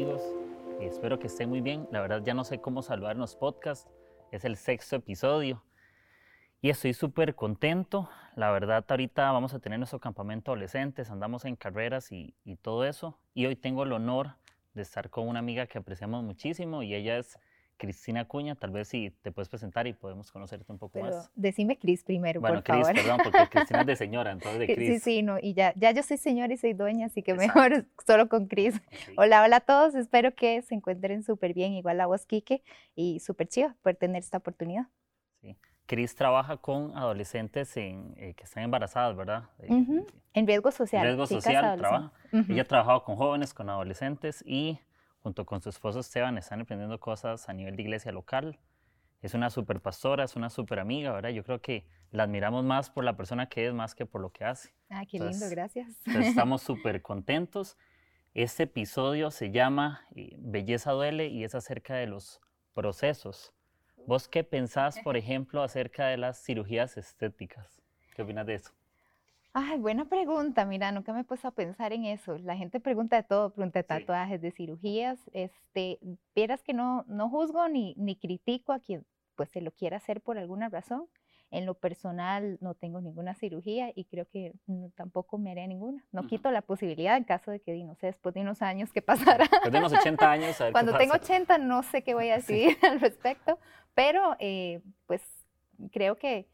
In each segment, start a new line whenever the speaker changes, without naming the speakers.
amigos? Espero que estén muy bien. La verdad ya no sé cómo saludar en los podcasts. Es el sexto episodio. Y estoy súper contento. La verdad ahorita vamos a tener nuestro campamento adolescentes, andamos en carreras y todo eso. Y hoy tengo el honor de estar con una amiga que apreciamos muchísimo y ella es Cristina Cuña, tal vez si te puedes presentar y podemos conocerte un poco
Pero
más.
decime Cris primero,
Bueno,
por
Cris,
favor.
perdón, porque Cristina es de señora, entonces de
Sí,
Cris.
sí, no, y ya, ya yo soy señora y soy dueña, así que
Exacto.
mejor solo con Cris.
Sí.
Hola, hola a todos, espero que se encuentren súper bien, igual a vos, Quique, y súper chido por tener esta oportunidad.
Sí. Cris trabaja con adolescentes en, eh, que están embarazadas, ¿verdad? Eh,
Ujú, En riesgo social.
riesgo
chicas
social trabaja.
Ujú,
Ella ha trabajado con jóvenes, con adolescentes y junto con su esposo Esteban están emprendiendo cosas a nivel de iglesia local. Es una super pastora, es una super amiga, ¿verdad? Yo creo que la admiramos más por la persona que es más que por lo que hace.
Ah, qué lindo, gracias.
Estamos súper contentos. Este episodio se llama eh, Belleza duele y es acerca de los procesos. ¿Vos qué pensás, por ejemplo, acerca de las cirugías estéticas? ¿Qué opinas de eso?
Ay, buena pregunta, mira, nunca me he puesto a pensar en eso. La gente pregunta de todo, pregunta de
Sí.
tatuajes, de cirugías. Este, vieras que no, no juzgo ni, ni critico a quien pues se lo quiera hacer por alguna razón. En lo personal no tengo ninguna cirugía y creo que mm, tampoco me haré ninguna. No
Ujú.
quito la posibilidad en caso de que, no sé, después de unos años que pasará.
Después de unos 80 años, a ver qué
Cuando tengo
pasa.
80 no sé qué voy a
Sí.
decidir al respecto, pero eh, pues creo que,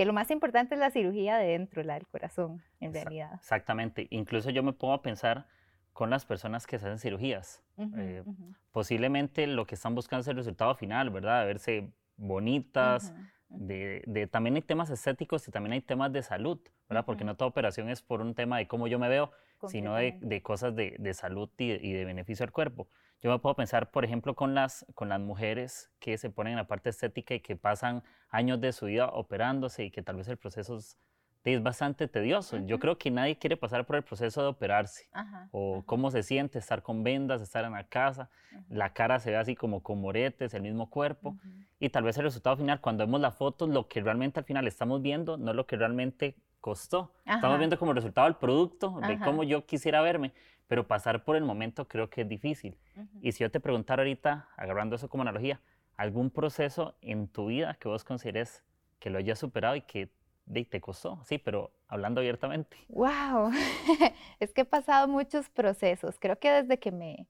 que lo más importante es la cirugía de dentro, la del corazón, en realidad.
Exactamente. Incluso yo me pongo a pensar con las personas que se hacen cirugías.
Ujú,
eh,
ujú,
Posiblemente lo que están buscando es el resultado final, ¿verdad? De verse bonitas,
ujú, ujú.
de, de- también hay temas estéticos y también hay temas de salud, ¿verdad? Porque no toda operación es por un tema de cómo yo me veo, sino de, de cosas de, de salud y de, y de beneficio al cuerpo. Yo me puedo pensar, por ejemplo, con las, con las mujeres que se ponen en la parte estética y que pasan años de su vida operándose y que tal vez el proceso es, es bastante tedioso. Yo creo que nadie quiere pasar por el proceso de operarse
Ajá,
o
ajá,
cómo se siente estar con vendas, estar en la casa,
ajá,
la cara se ve así como con moretes, el mismo cuerpo, y tal vez el resultado final, cuando vemos la foto, lo que realmente al final estamos viendo no es lo que realmente costó. Estamos
Ajá.
viendo como resultado el producto, de
Ajá.
cómo yo quisiera verme, pero pasar por el momento creo que es difícil. Y si yo te preguntara ahorita, agarrando eso como analogía, algún proceso en tu vida que vos consideres que lo hayas superado y que de, te costó, sí, pero hablando abiertamente.
Wow, es que he pasado muchos procesos. Creo que desde que me,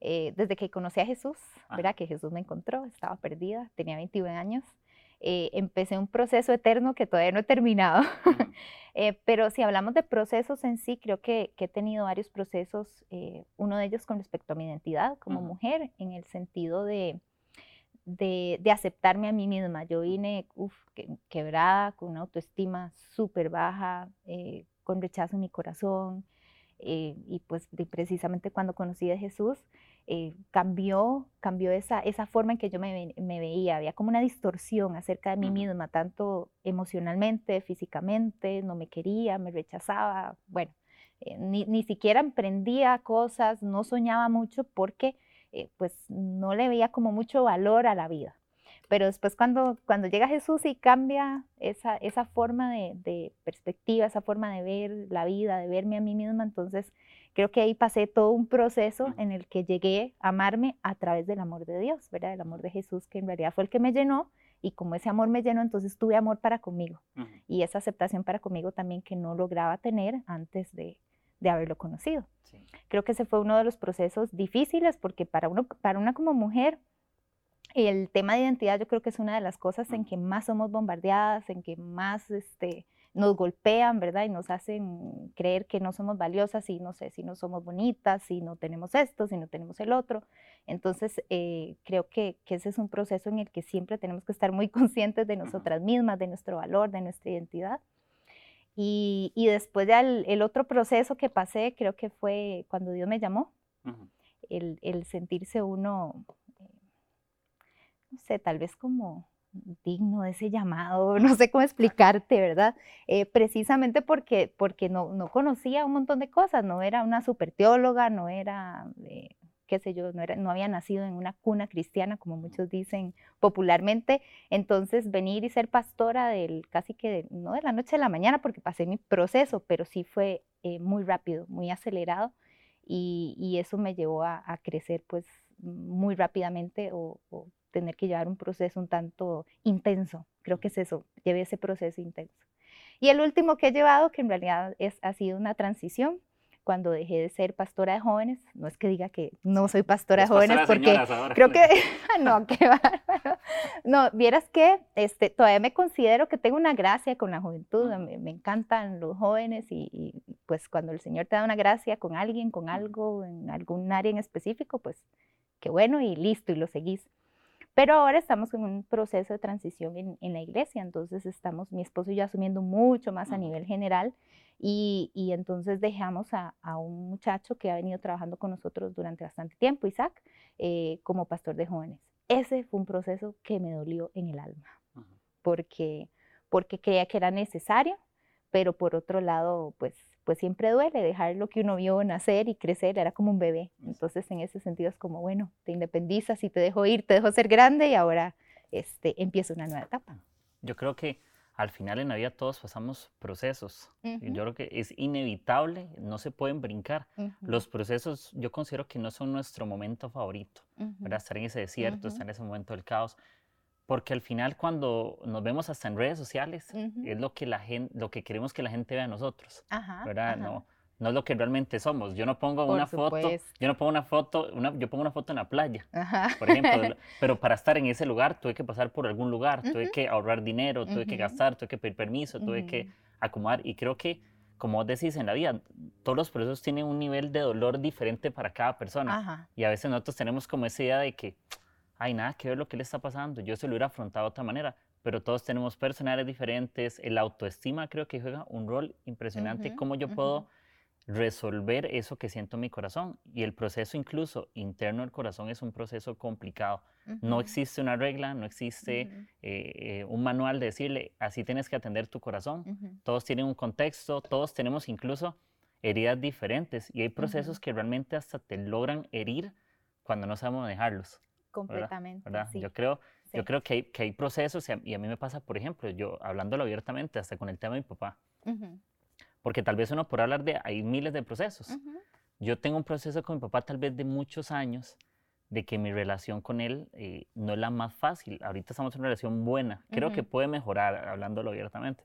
eh, desde que conocí a Jesús,
Ajá.
¿verdad? Que Jesús me encontró, estaba perdida, tenía 21 años. Eh, empecé un proceso eterno que todavía no he terminado. Eh, pero si hablamos de procesos en sí, creo que, que he tenido varios procesos, eh, uno de ellos con respecto a mi identidad como
Ujú.
mujer, en el sentido de, de, de aceptarme a mí misma. Yo vine uf, que- quebrada, con una autoestima súper baja, eh, con rechazo en mi corazón. eh, y pues de- precisamente cuando conocí a Jesús, eh, cambió, cambió esa, esa forma en que yo me, ve- me veía. Había como una distorsión acerca de mí misma, tanto emocionalmente, físicamente, no me quería, me rechazaba. Bueno, eh, ni, ni siquiera emprendía cosas, no soñaba mucho porque eh, pues no le veía como mucho valor a la vida. Pero después cuando, cuando llega Jesús y cambia esa, esa forma de, de perspectiva, esa forma de ver la vida, de verme a mí misma, entonces creo que ahí pasé todo un proceso en el que llegué a amarme a través del amor de Dios, ¿verdad? El amor de Jesús que en realidad fue el que me llenó y como ese amor me llenó, entonces tuve amor para conmigo y esa aceptación para conmigo también que no lograba tener antes de, de haberlo conocido.
Sí.
Creo que ese fue uno de los procesos difíciles porque para, uno, para una como mujer, el tema de identidad yo creo que es una de las cosas en que más somos bombardeadas, en que más este, nos golpean, ¿verdad? Y nos hacen creer que no somos valiosas y no sé, si no somos bonitas, si no tenemos esto, si no tenemos el otro. Entonces, eh, creo que, que ese es un proceso en el que siempre tenemos que estar muy conscientes de nosotras mismas, de nuestro valor, de nuestra identidad. Y, y después ya el, el otro proceso que pasé, creo que fue cuando Dios me llamó,
Ujú.
el, el sentirse uno, no sé, tal vez como digno de ese llamado, no sé cómo explicarte, ¿verdad? Eh, precisamente porque, porque no, no conocía un montón de cosas, no era una super teóloga, no era, eh, qué sé yo, no, era, no había nacido en una cuna cristiana, como muchos dicen popularmente, entonces venir y ser pastora del, casi que, de- no de la noche a la mañana, porque pasé mi proceso, pero sí fue eh, muy rápido, muy acelerado, y, eso me llevó a, crecer pues muy rápidamente o, tener que llevar un proceso un tanto intenso. Creo que es eso, llevé ese proceso intenso. Y el último que he llevado, que en realidad es, ha sido una transición, cuando dejé de ser pastora de jóvenes, no es que diga que no soy pastora de jóvenes, porque creo que, no, qué bárbaro. No, vieras que este, todavía me considero que tengo una gracia con la juventud, me, me encantan los jóvenes y, pues cuando el Señor te da una gracia con alguien, con algo, en algún área en específico, pues qué bueno y listo y lo seguís. Pero ahora estamos en un proceso de transición en, en, la iglesia, entonces estamos, mi esposo y yo asumiendo mucho más a nivel general y, y entonces dejamos a, a, un muchacho que ha venido trabajando con nosotros durante bastante tiempo, Isaac, eh, como pastor de jóvenes. Ese fue un proceso que me dolió en el alma, porque, porque creía que era necesario, pero por otro lado, pues pues siempre duele dejar lo que uno vio nacer y crecer, era como un bebé. Entonces en ese sentido es como, bueno, te independizas y te dejo ir, te dejo ser grande y ahora este, empieza una nueva etapa.
Yo creo que al final en la vida todos pasamos procesos. y Yo creo que es inevitable, no se pueden brincar. Los procesos yo considero que no son nuestro momento favorito, Estar en ese desierto, estar en ese momento del caos. Porque al final cuando nos vemos hasta en redes sociales, es lo que, la gente, lo que queremos que la gente vea a nosotros, ¿verdad? No, no es lo que realmente somos. Yo no pongo una foto, yo no pongo una foto, una, yo pongo una foto en la playa, por ejemplo, pero para estar en ese lugar tuve que pasar por algún lugar, tuve que ahorrar dinero, tuve que gastar, tuve que pedir permiso, tuve que acomodar y creo que como vos decís en la vida, todos los procesos tienen un nivel de dolor diferente para cada persona. Y a veces nosotros tenemos como esa idea de que, hay nada que ver lo que le está pasando, yo se lo hubiera afrontado de otra manera, pero todos tenemos personalidades diferentes, el autoestima creo que juega un rol impresionante, cómo yo puedo resolver eso que siento en mi corazón. Y el proceso incluso interno del corazón es un proceso complicado. No existe una regla, no existe eh, eh, un manual de decirle, así tienes que atender tu corazón. Todos tienen un contexto, todos tenemos incluso heridas diferentes y hay procesos que realmente hasta te logran herir cuando no sabemos manejarlos.
Completamente.
Yo creo, yo creo que hay, que hay procesos y a, mí me pasa, por ejemplo, yo hablándolo abiertamente, hasta con el tema de mi papá. Porque tal vez uno por hablar de, hay miles de procesos. Yo tengo un proceso con mi papá tal vez de muchos años, de que mi relación con él eh, no es la más fácil. Ahorita estamos en una relación buena. Creo que puede mejorar, hablándolo abiertamente.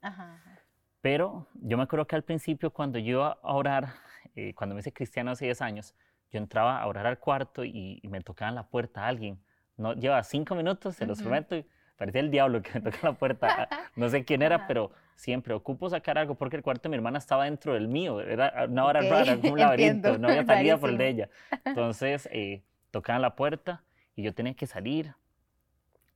Pero yo me acuerdo que al principio cuando yo iba a orar, eh, cuando me hice cristiano hace 10 años, yo entraba a orar al cuarto y, me tocaba en la puerta a alguien. No, lleva cinco minutos, se los prometo, y parecía el diablo que me tocaba la puerta. No sé quién era, pero siempre ocupo sacar algo porque el cuarto de mi hermana estaba dentro del mío. Era una hora rara, un laberinto, no había salida por el de ella. Entonces, eh, tocaban la puerta y yo tenía que salir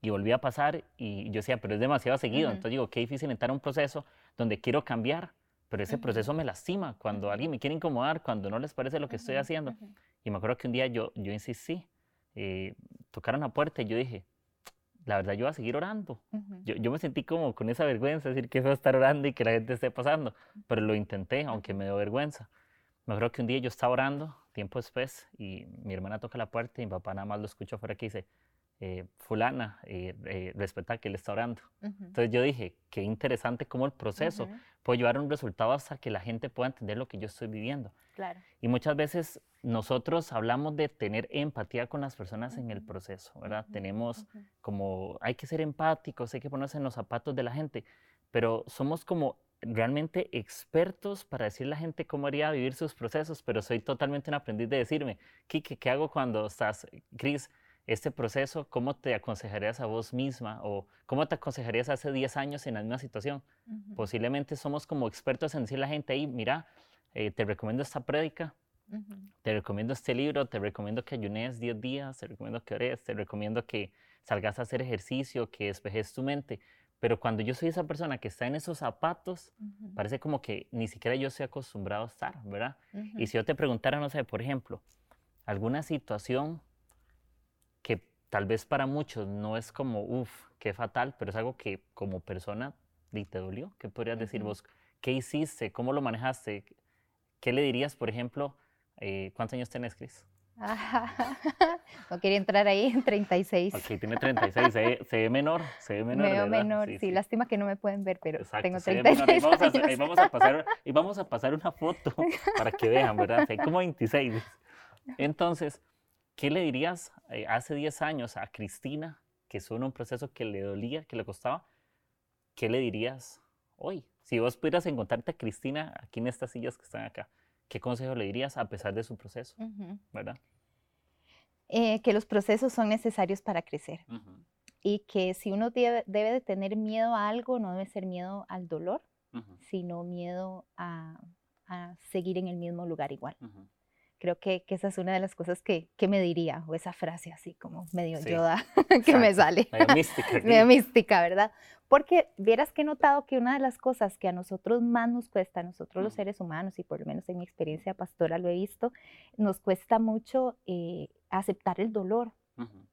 y volví a pasar y yo decía, pero es demasiado seguido. Entonces digo, qué difícil entrar a un proceso donde quiero cambiar pero ese proceso me lastima cuando alguien me quiere incomodar, cuando no les parece lo que estoy haciendo. Y me acuerdo que un día yo, yo insistí, eh, tocaron la puerta y yo dije, la verdad yo voy a seguir orando. yo, yo, me sentí como con esa vergüenza, decir que eso estar orando y que la gente esté pasando, pero lo intenté, aunque me dio vergüenza. Me acuerdo que un día yo estaba orando, tiempo después, y mi hermana toca la puerta y mi papá nada más lo escuchó afuera que dice, eh, fulana, eh, eh, respeta que él está orando. Entonces yo dije, qué interesante cómo el proceso puede llevar a un resultado hasta que la gente pueda entender lo que yo estoy viviendo.
Claro.
Y muchas veces nosotros hablamos de tener empatía con las personas en el proceso, ¿verdad? Tenemos como, hay que ser empáticos, hay que ponerse en los zapatos de la gente, pero somos como realmente expertos para decirle a la gente cómo haría vivir sus procesos, pero soy totalmente un aprendiz de decirme, Kike, ¿qué hago cuando estás, Cris? Este proceso, ¿cómo te aconsejarías a vos misma o cómo te aconsejarías hace 10 años en la misma situación? Posiblemente somos como expertos en decirle a la gente ahí, mira, eh, te recomiendo esta prédica, te recomiendo este libro, te recomiendo que ayunes 10 días, te recomiendo que ores, te recomiendo que salgas a hacer ejercicio, que despejes tu mente. Pero cuando yo soy esa persona que está en esos zapatos, parece como que ni siquiera yo estoy acostumbrado a estar, ¿verdad? Y si yo te preguntara, no sé, por ejemplo, alguna situación tal vez para muchos no es como, uff, qué fatal, pero es algo que como persona te dolió. ¿Qué podrías decir vos? ¿Qué hiciste? ¿Cómo lo manejaste? ¿Qué le dirías, por ejemplo? Eh, ¿Cuántos años tenés, Cris?
no quería entrar ahí en 36.
Ok, tiene 36, se, ve, menor, se ve menor.
Veo menor, sí, lástima que no me pueden ver, pero tengo 36 ahí vamos,
a, ahí vamos, a, pasar, y vamos a pasar una foto para que vean, ¿verdad? Hay como 26. Entonces, ¿qué le dirías eh, hace 10 años a Cristina, que estuvo en un proceso que le dolía, que le costaba? ¿Qué le dirías hoy? Si vos pudieras encontrarte a Cristina aquí en estas sillas que están acá, ¿qué consejo le dirías a pesar de su proceso? ¿Verdad?
Eh, que los procesos son necesarios para crecer y que si uno debe, de tener miedo a algo, no debe ser miedo al dolor, sino miedo a, seguir en el mismo lugar igual. Creo que, esa es una de las cosas que, me diría, o esa frase así como medio yoda que me sale.
Medio mística.
medio mística, ¿verdad? Porque vieras que he notado que una de las cosas que a nosotros más nos cuesta, a nosotros los seres humanos, y por lo menos en mi experiencia pastora lo he visto, nos cuesta mucho eh, aceptar el dolor.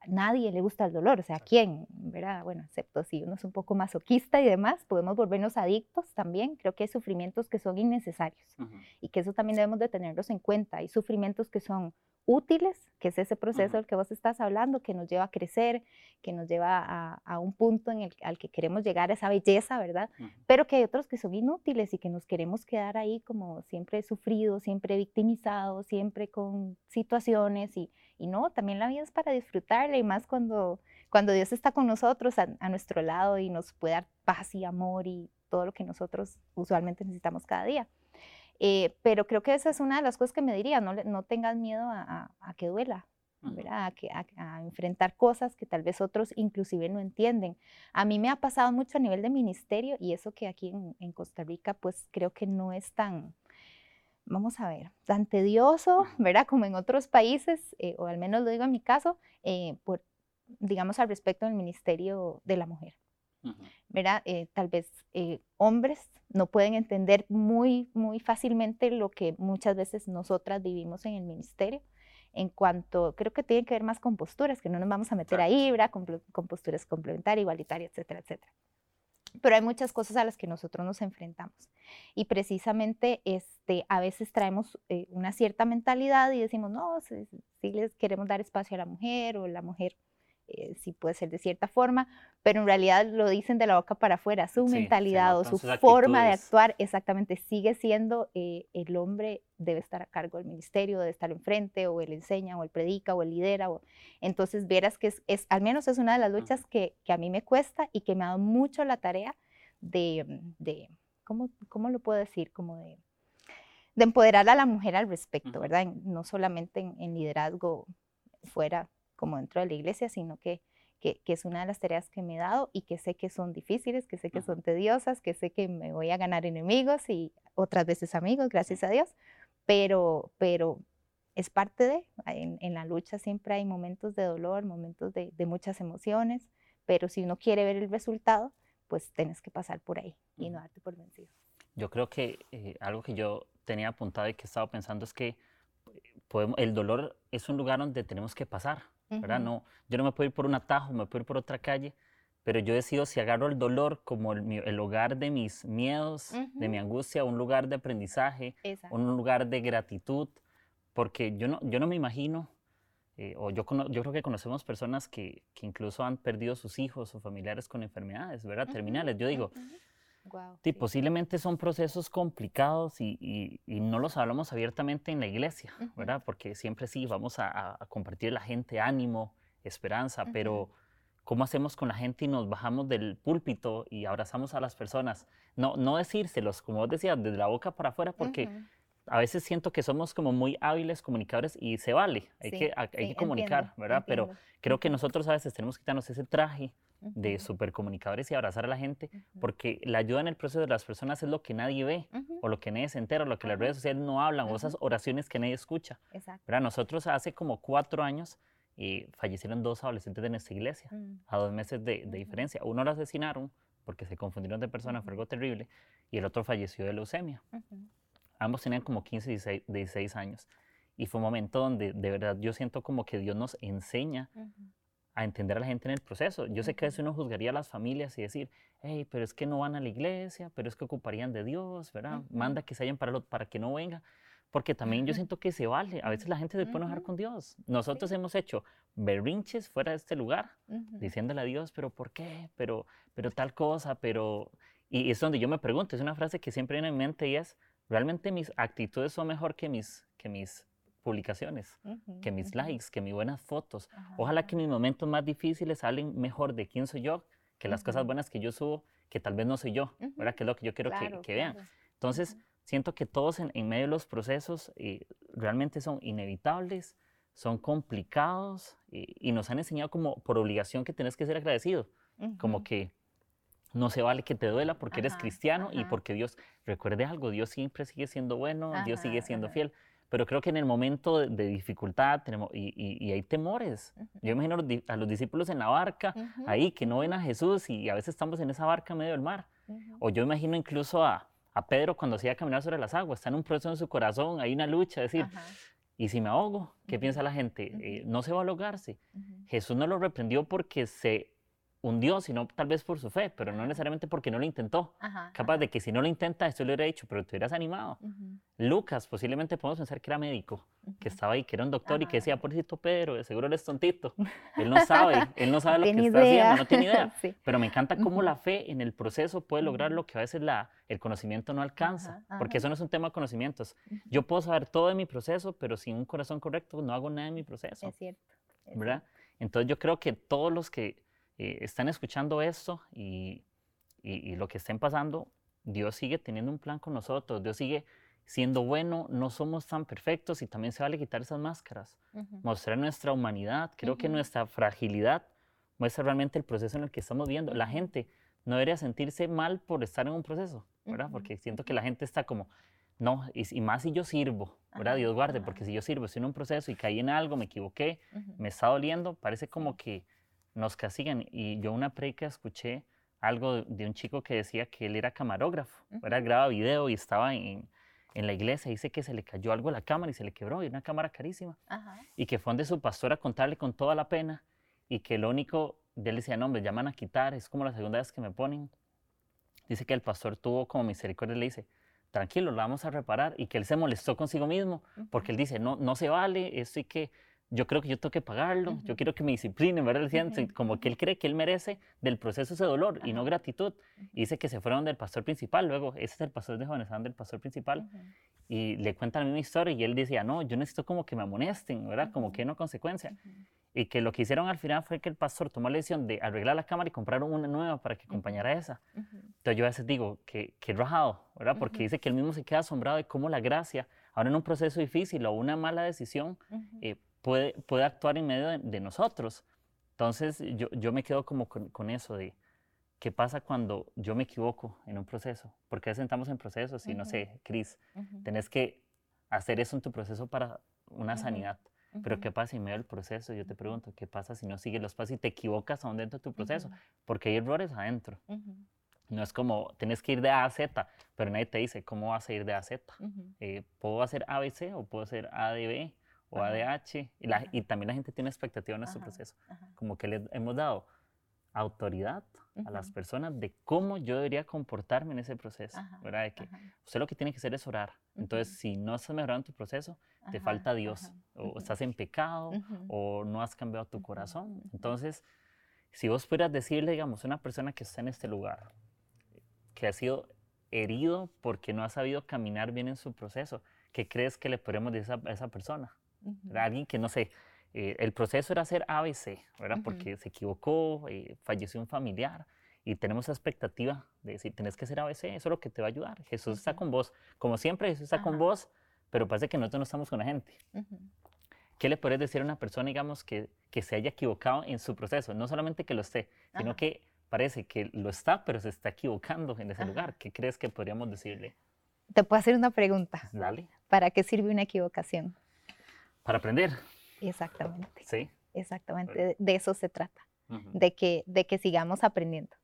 Nadie le gusta el dolor, o sea, ¿quién? ¿verdad? Bueno, excepto si uno es un poco masoquista y demás, podemos volvernos adictos también. Creo que hay sufrimientos que son innecesarios y que eso también debemos de tenerlos en cuenta. Hay sufrimientos que son útiles, que es ese proceso del que vos estás hablando, que nos lleva a crecer, que nos lleva a, un punto en el, al que queremos llegar a esa belleza, ¿verdad? Pero que hay otros que son inútiles y que nos queremos quedar ahí como siempre sufridos, siempre victimizados, siempre con situaciones y, y no, también la vida es para disfrutarla y más cuando, cuando Dios está con nosotros a, a nuestro lado y nos puede dar paz y amor y todo lo que nosotros usualmente necesitamos cada día. Eh, pero creo que esa es una de las cosas que me diría, no, no tengas miedo a, que duela, A, que, a, enfrentar cosas que tal vez otros inclusive no entienden. A mí me ha pasado mucho a nivel de ministerio y eso que aquí en, Costa Rica pues creo que no es tan, vamos a ver, tan tedioso, ¿verdad? Como en otros países, eh, o al menos lo digo en mi caso, eh, por, digamos al respecto del ministerio de la mujer. ¿Verdad? Eh, tal vez eh, hombres no pueden entender muy, muy fácilmente lo que muchas veces nosotras vivimos en el ministerio. En cuanto, creo que tiene que ver más con posturas, que no nos vamos a meter ahí, ¿verdad? Con, posturas complementarias, igualitarias, etcétera, etcétera. Pero hay muchas cosas a las que nosotros nos enfrentamos. Y precisamente este, a veces traemos eh, una cierta mentalidad y decimos, no, si, si, les queremos dar espacio a la mujer o la mujer eh, si puede ser de cierta forma, pero en realidad lo dicen de la boca para afuera, su mentalidad o su forma de actuar exactamente sigue siendo eh, el hombre debe estar a cargo del ministerio, debe estar enfrente, o él enseña, o él predica, o él lidera. O... Entonces, vieras que es, al menos es una de las luchas que, que, a mí me cuesta y que me ha dado mucho la tarea de, mm, de ¿cómo, ¿cómo, lo puedo decir? Como de, de empoderar a la mujer al respecto, ¿verdad? No solamente en, en liderazgo fuera como dentro de la iglesia, sino que, que, es una de las tareas que me he dado y que sé que son difíciles, que sé que son tediosas, que sé que me voy a ganar enemigos y otras veces amigos, gracias a Dios, pero, pero es parte de, en, la lucha siempre hay momentos de dolor, momentos de, muchas emociones, pero si uno quiere ver el resultado, pues tienes que pasar por ahí y no darte por vencido.
Yo creo que eh, algo que yo tenía apuntado y que estaba pensando es que podemos, el dolor es un lugar donde tenemos que pasar. No, yo no me puedo ir por un atajo, me puedo ir por otra calle, pero yo decido si agarro el dolor como el, hogar de mis miedos, de mi angustia, un lugar de aprendizaje, un lugar de gratitud, porque yo no, yo no me imagino, eh, o yo, yo creo que conocemos personas que, que, incluso han perdido sus hijos o familiares con enfermedades, ¿verdad? Terminales. Yo digo, Posiblemente son procesos complicados y, no los hablamos abiertamente en la iglesia, ¿verdad? Porque siempre sí vamos a, compartir la gente ánimo, esperanza, pero ¿cómo hacemos con la gente y nos bajamos del púlpito y abrazamos a las personas? No, no decírselos, como vos decías, desde la boca para afuera, porque a veces siento que somos como muy hábiles comunicadores y se vale, hay, que, hay, que comunicar, ¿verdad? Pero creo que nosotros a veces tenemos que quitarnos ese traje de supercomunicadores y abrazar a la gente, porque la ayuda en el proceso de las personas es lo que nadie ve, o lo que nadie se entera, o lo que las redes sociales no hablan, o esas oraciones que nadie escucha. Exacto. Nosotros hace como cuatro años eh, fallecieron dos adolescentes de nuestra iglesia, mm. a dos meses de, diferencia. Uno lo asesinaron porque se confundieron de persona, fue algo terrible, y el otro falleció de leucemia. Ambos tenían como 15, 16, 16, años. Y fue un momento donde de verdad yo siento como que Dios nos enseña a entender a la gente en el proceso. Yo sé que a veces uno juzgaría a las familias y decir, hey, pero es que no van a la iglesia, pero es que ocuparían de Dios, ¿verdad? Manda que se vayan para, para que no venga. porque también yo siento que se vale. A veces la gente se puede enojar con Dios. Nosotros hemos hecho berrinches fuera de este lugar, diciéndole a Dios, pero ¿por qué? Pero, pero tal cosa, pero... Y es donde yo me pregunto, es una frase que siempre viene en mi mente y es, ¿realmente mis actitudes son mejor que mis, que mis publicaciones,
Ujú,
que mis
ujú.
likes, que mis buenas fotos?
Ajá,
Ojalá
ajá.
que mis momentos más difíciles salen mejor de quién soy yo que las cosas buenas que yo subo, que tal vez no soy yo, ¿verdad? Que es lo que yo quiero que-
Claro,
que, vean.
claro.
Entonces, siento que todos en, en medio de los procesos eh, realmente son inevitables, son complicados eh, y nos han enseñado como por obligación que tenés que ser agradecido, como que no se vale que te duela porque eres
Ajá,
cristiano y
ajá.
porque Dios, recuerde algo, Dios siempre sigue siendo bueno, Dios sigue
Ajá,
siendo
ajá.
fiel, pero creo que en el momento de, de dificultad tenemos, y, y- y hay temores. Yo imagino a los, a los discípulos en la barca,
Ujú,
ahí que no ven a Jesús y a veces estamos en esa barca en medio del mar.
ujú.
O yo imagino incluso a, a Pedro cuando se iba a caminar sobre las aguas, está en un proceso en su corazón, hay una lucha, decir,
Ajá,
¿y si me ahogo? ¿Qué piensa la gente? Eh, no se va a ahogarse.
ujú.
Jesús no lo reprendió porque se hundió, sino tal vez por su fe, pero no necesariamente porque no lo intentó.
Ajá,
Capaz
ajá.
de que si no lo intenta, esto le hubiera dicho, pero te hubieras animado.
Ujú,
Lucas, posiblemente podemos pensar que era médico, que
ujú.
estaba ahí, que era un doctor y que decía, pobrecito Pedro, de seguro eres tontito. Él no sabe, él no sabe lo que
Tiene
está haciendo, no tiene idea.
Sí.
Pero me encanta cómo la fe en el proceso puede lograr lo que a veces la, el conocimiento no alcanza, porque eso no es un tema de conocimientos. Yo puedo saber todo de mi proceso, pero sin un corazón correcto no hago nada en mi proceso,
Es cierto. es
¿verdad? Entonces yo creo que todos los que eh, están escuchando esto y, y- y lo que estén pasando, Dios sigue teniendo un plan con nosotros, Dios sigue siendo bueno, no somos tan perfectos y también se vale quitar esas máscaras
cierto. Ujú,
mostrar nuestra humanidad. Creo que
Ujú.
nuestra fragilidad muestra realmente el proceso en el que estamos viendo. La gente no debería sentirse mal por estar en un proceso, ¿verdad?
Ujú,
Porque siento que la gente está como, no, y, y más si yo sirvo, ¿verdad? Dios guarde, porque si yo sirvo, estoy en un proceso y caí en algo, me equivoqué,
ujú.
me está doliendo, parece como que nos castigan. Y yo una predica escuché algo de- un chico que decía que él era camarógrafo, ¿verdad?
Ujú.
Graba video y estaba en, en la iglesia, dice que se le cayó algo a la cámara y se le quebró, y una cámara carísima y que fue donde su pastor a contarle con toda la pena y que lo único, de él decía, no, me llaman a quitar, es como la segunda vez que me ponen. Dice que el pastor tuvo como misericordia y le dice, tranquilo, lo vamos a reparar y que él se molestó consigo mismo porque él dice, no, no se vale, esto y que yo creo que yo tengo que pagarlo, yo
Ujú.
quiero que me disciplinen, ¿verdad? Decían,
Ujú,
Como que él cree que él merece del proceso ese dolor y no gratitud. Y dice que se fueron del pastor principal, luego ese es el pastor de jóvenes, del pastor principal y le cuentan la misma historia y él decía, no, yo necesito como que me amonesten, ¿verdad? Como que no consecuencia. Y que lo que hicieron al final fue que el pastor tomó la decisión de arreglar la cámara y compraron una nueva para que acompañara a esa. Entonces yo a veces digo que, que rajado, ¿verdad? Porque dice que él mismo se queda asombrado de cómo la gracia, ahora en un proceso difícil o una mala decisión, eh, puede, puede actuar en medio de, de nosotros. Entonces yo, yo me quedo como con, con eso de qué pasa cuando yo me equivoco en un proceso. Porque estamos en procesos y no sé, Cris,
Ujú.
tenés que hacer eso en tu proceso para una sanidad. Pero. ¿qué pasa en medio del proceso? Yo te pregunto, ¿qué pasa si no sigues los pasos y te equivocas aún dentro de tu proceso? Porque hay errores adentro. No es como, tenés que ir de A a Z, pero nadie te dice cómo vas a ir de A a Z. Eh, ¿Puedo hacer A, B, C o puedo hacer A, D, B o
Ajá.
H? Y, la- y también la gente tiene expectativa en
Ajá.
proceso.
Ajá.
Como que le hemos dado autoridad a las personas de cómo yo debería comportarme en ese proceso, ¿verdad? De que usted lo que tiene que hacer es orar. Entonces, si no estás mejorando tu proceso, te falta Dios, o estás en pecado, o no has cambiado tu corazón. Entonces, si vos pudieras decirle, digamos, a una persona que está en este lugar, que ha sido herido porque no ha sabido caminar bien en su proceso, ¿qué crees que le podemos decir a esa persona?
Ujú,
¿Verdad? Alguien que, no sé, eh, el proceso era hacer ABC, ¿verdad?
Ujú.
Porque se equivocó, eh, falleció un familiar y tenemos esa expectativa de decir, tenés que ser ABC, eso es lo que te va a ayudar. Jesús está
Ujú.
con vos. Como siempre, Jesús está con vos, pero parece que nosotros no estamos con la gente. ¿Qué le puedes decir a una persona, digamos, que, que se haya equivocado en su proceso? No solamente que lo esté, sino que parece que lo está, pero se está equivocando en ese lugar. ¿Qué crees que podríamos decirle?
Te puedo hacer una pregunta.
Dale.
¿Para qué sirve una equivocación?
Para aprender.
Exactamente,
Sí.
exactamente. De, eso se trata, de que, de que sigamos aprendiendo,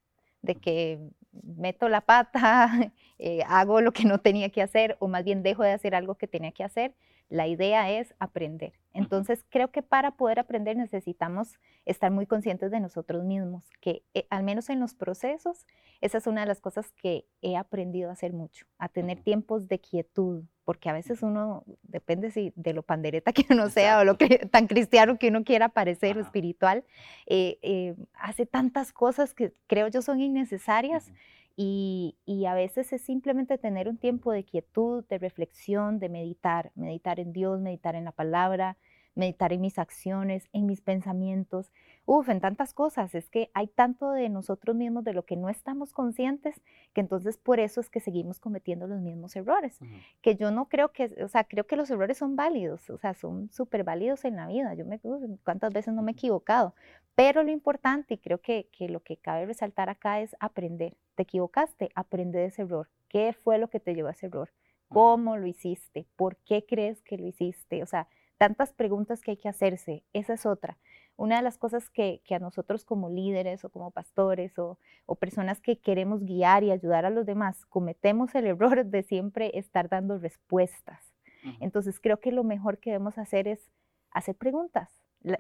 de que meto la pata, eh, hago lo que no tenía que hacer o más bien dejo de hacer algo que tenía que hacer. La idea es aprender. Entonces, creo que para poder aprender necesitamos estar muy conscientes de nosotros mismos, que eh, al menos en los procesos, esa es una de las cosas que he aprendido a hacer mucho, a tener tiempos de quietud, porque a veces uno, depende si de lo pandereta que uno sea o lo que, tan cristiano que uno quiera parecer o espiritual, eh, eh, hace tantas cosas que creo yo son innecesarias. Y, y, a veces es simplemente tener un tiempo de quietud, de reflexión, de meditar, meditar en Dios, meditar en la palabra, meditar en mis acciones, en mis pensamientos, uf, en tantas cosas. Es que hay tanto de nosotros mismos de lo que no estamos conscientes, que entonces por eso es que seguimos cometiendo los mismos errores. Que yo no creo que, o sea, creo que los errores son válidos, o sea, son súper válidos en la vida. Yo me, cuántas veces no me he equivocado. Pero lo importante, y creo que, que lo que cabe resaltar acá es aprender. Te equivocaste, aprende de ese error. ¿Qué fue lo que te llevó a ese error? ¿Cómo lo hiciste? ¿Por qué crees que lo hiciste? O sea, tantas preguntas que hay que hacerse. Esa es otra. Una de las cosas que, a nosotros como líderes o como pastores o, personas que queremos guiar y ayudar a los demás, cometemos el error de siempre estar dando respuestas. Entonces creo que lo mejor que debemos hacer es hacer preguntas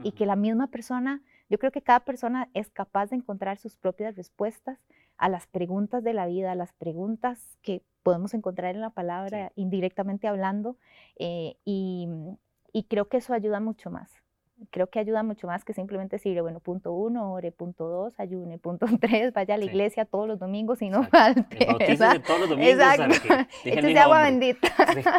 y que la misma persona, yo creo que cada persona es capaz de encontrar sus propias respuestas a las preguntas de la vida, a las preguntas que podemos encontrar en la palabra indirectamente hablando eh, y, y creo que eso ayuda mucho más. Creo que ayuda mucho más que simplemente decirle, bueno, punto uno, ore, punto dos, ayune, punto tres, vaya a la iglesia todos los domingos y no falte.
De todos los domingos.
Exacto. Échese agua bendita.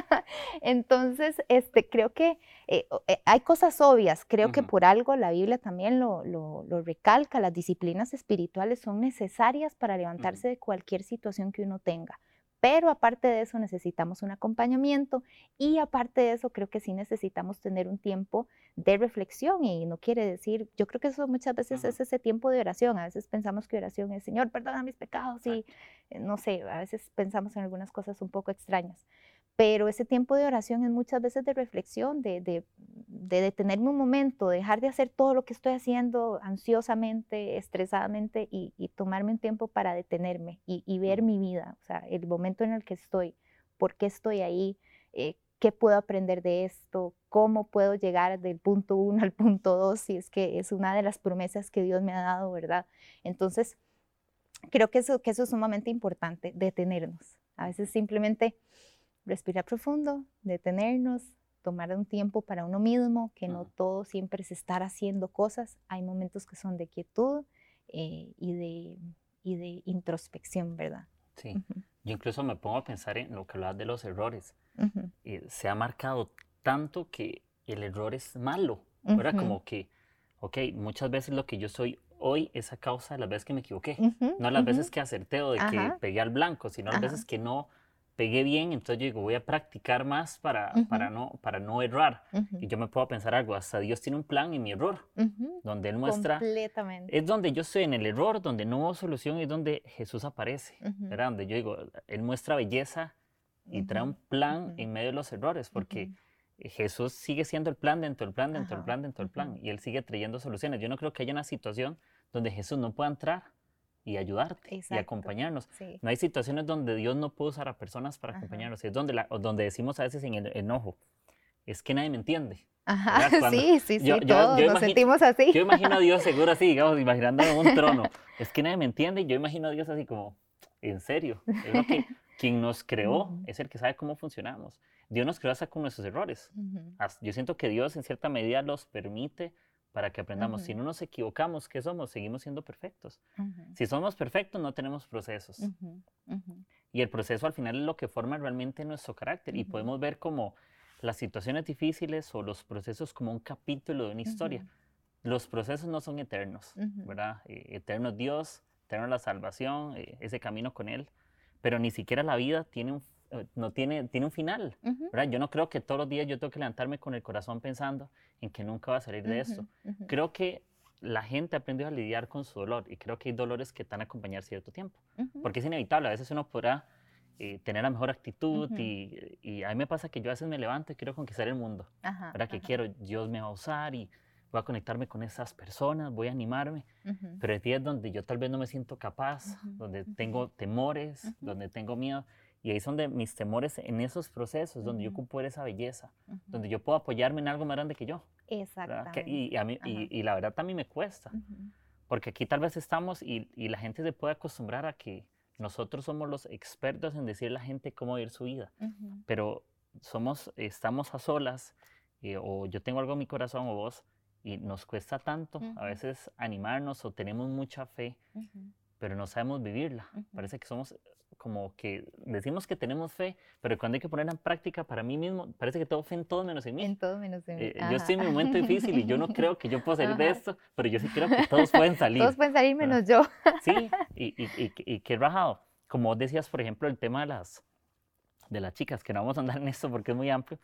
Entonces, este, creo que eh, eh, hay cosas obvias. Creo que por algo la Biblia también lo, lo, lo, recalca. Las disciplinas espirituales son necesarias para levantarse de cualquier situación que uno tenga. Pero aparte de eso necesitamos un acompañamiento y aparte de eso creo que sí necesitamos tener un tiempo de reflexión y no quiere decir, yo creo que eso muchas veces es ese tiempo de oración, a veces pensamos que oración es Señor, perdona mis pecados y eh, no sé, a veces pensamos en algunas cosas un poco extrañas, pero ese tiempo de oración es muchas veces de reflexión, de, de, de, detenerme un momento, dejar de hacer todo lo que estoy haciendo ansiosamente, estresadamente y, tomarme un tiempo para detenerme y, ver mi vida, o sea, el momento en el que estoy, por qué estoy ahí, eh, qué puedo aprender de esto, cómo puedo llegar del punto uno al punto dos, si es que es una de las promesas que Dios me ha dado, ¿verdad? Entonces, creo que eso, que eso es sumamente importante, detenernos. A veces simplemente respirar profundo, detenernos, tomar un tiempo para uno mismo, que no todo siempre es estar haciendo cosas. Hay momentos que son de quietud eh, y, de, y de introspección, ¿verdad?
Sí. Yo incluso me pongo a pensar en lo que hablabas de los errores. Eh, se ha marcado tanto que el error es malo, ¿verdad? Como que, ok, muchas veces lo que yo soy hoy es a causa de las veces que me equivoqué, no las veces que acerté o de que pegué al blanco, sino las veces que no pegué bien, entonces yo digo, voy a practicar más para, para, no, para no errar. Y yo me puedo pensar algo, hasta Dios tiene un plan en mi error, donde Él muestra...
Completamente.
Es donde yo estoy en el error, donde no hubo solución, es donde Jesús aparece, ¿verdad? Donde yo digo, Él muestra belleza y trae un plan en medio de los errores, porque Jesús sigue siendo el plan dentro del plan, dentro del plan, dentro del plan, y Él sigue trayendo soluciones. Yo no creo que haya una situación donde Jesús no pueda entrar y ayudarte y acompañarnos. No hay situaciones donde Dios no puede usar a personas para acompañarnos. Es donde, la, donde decimos a veces en el enojo, es que nadie me entiende.
Ajá, sí, sí, sí, todos nos sentimos así.
Yo imagino a Dios seguro así, digamos, imaginándome un trono. Es que nadie me entiende y yo imagino a Dios así como, en serio. Es lo que quien nos creó es el que sabe cómo funcionamos. Dios nos creó hasta con nuestros errores. Yo siento que Dios en cierta medida los permite para que aprendamos. Si no nos equivocamos, ¿qué somos? Seguimos siendo perfectos. Si somos perfectos, no tenemos procesos. Y el proceso al final es lo que forma realmente nuestro carácter. Y podemos ver como las situaciones difíciles o los procesos como un capítulo de una historia. Los procesos no son eternos, ¿verdad? Eh, eterno Dios, eterno la salvación, eh, ese camino con Él. Pero ni siquiera la vida tiene un no tiene, tiene un final. ¿verdad? Yo no creo que todos los días yo tengo que levantarme con el corazón pensando en que nunca va a salir de esto. Creo que la gente ha aprendido a lidiar con su dolor y creo que hay dolores que están a acompañar cierto tiempo, porque es inevitable. A veces uno podrá eh, tener la mejor actitud y, y, a mí me pasa que yo a veces me levanto y quiero conquistar el mundo, ¿verdad? Que quiero, Dios me va a usar y voy a conectarme con esas personas, voy a animarme, pero hay días donde yo tal vez no me siento capaz, donde tengo temores, donde tengo miedo Y ahí son de mis temores en esos procesos donde yo ocupo esa belleza, donde yo puedo apoyarme en algo más grande que yo.
Exactamente.
Y, a mí, y, la verdad también me cuesta, porque aquí tal vez estamos y, la gente se puede acostumbrar a que nosotros somos los expertos en decirle a la gente cómo vivir su vida, pero somos, estamos a solas, eh, o yo tengo algo en mi corazón o vos, y nos cuesta tanto a veces animarnos o tenemos mucha fe, pero no sabemos vivirla. Parece que somos como que decimos que tenemos fe, pero cuando hay que ponerla en práctica para mí mismo, parece que tengo fe en todo menos en mí.
En todo menos en mí.
Eh, yo estoy en un momento difícil y yo no creo que yo pueda salir de esto, pero yo sí creo que todos pueden salir.
Todos pueden salir menos yo.
Sí, y, y, y, qué rajado. Como vos decías, por ejemplo, el tema de las, de las chicas, que no vamos a andar en esto porque es muy amplio,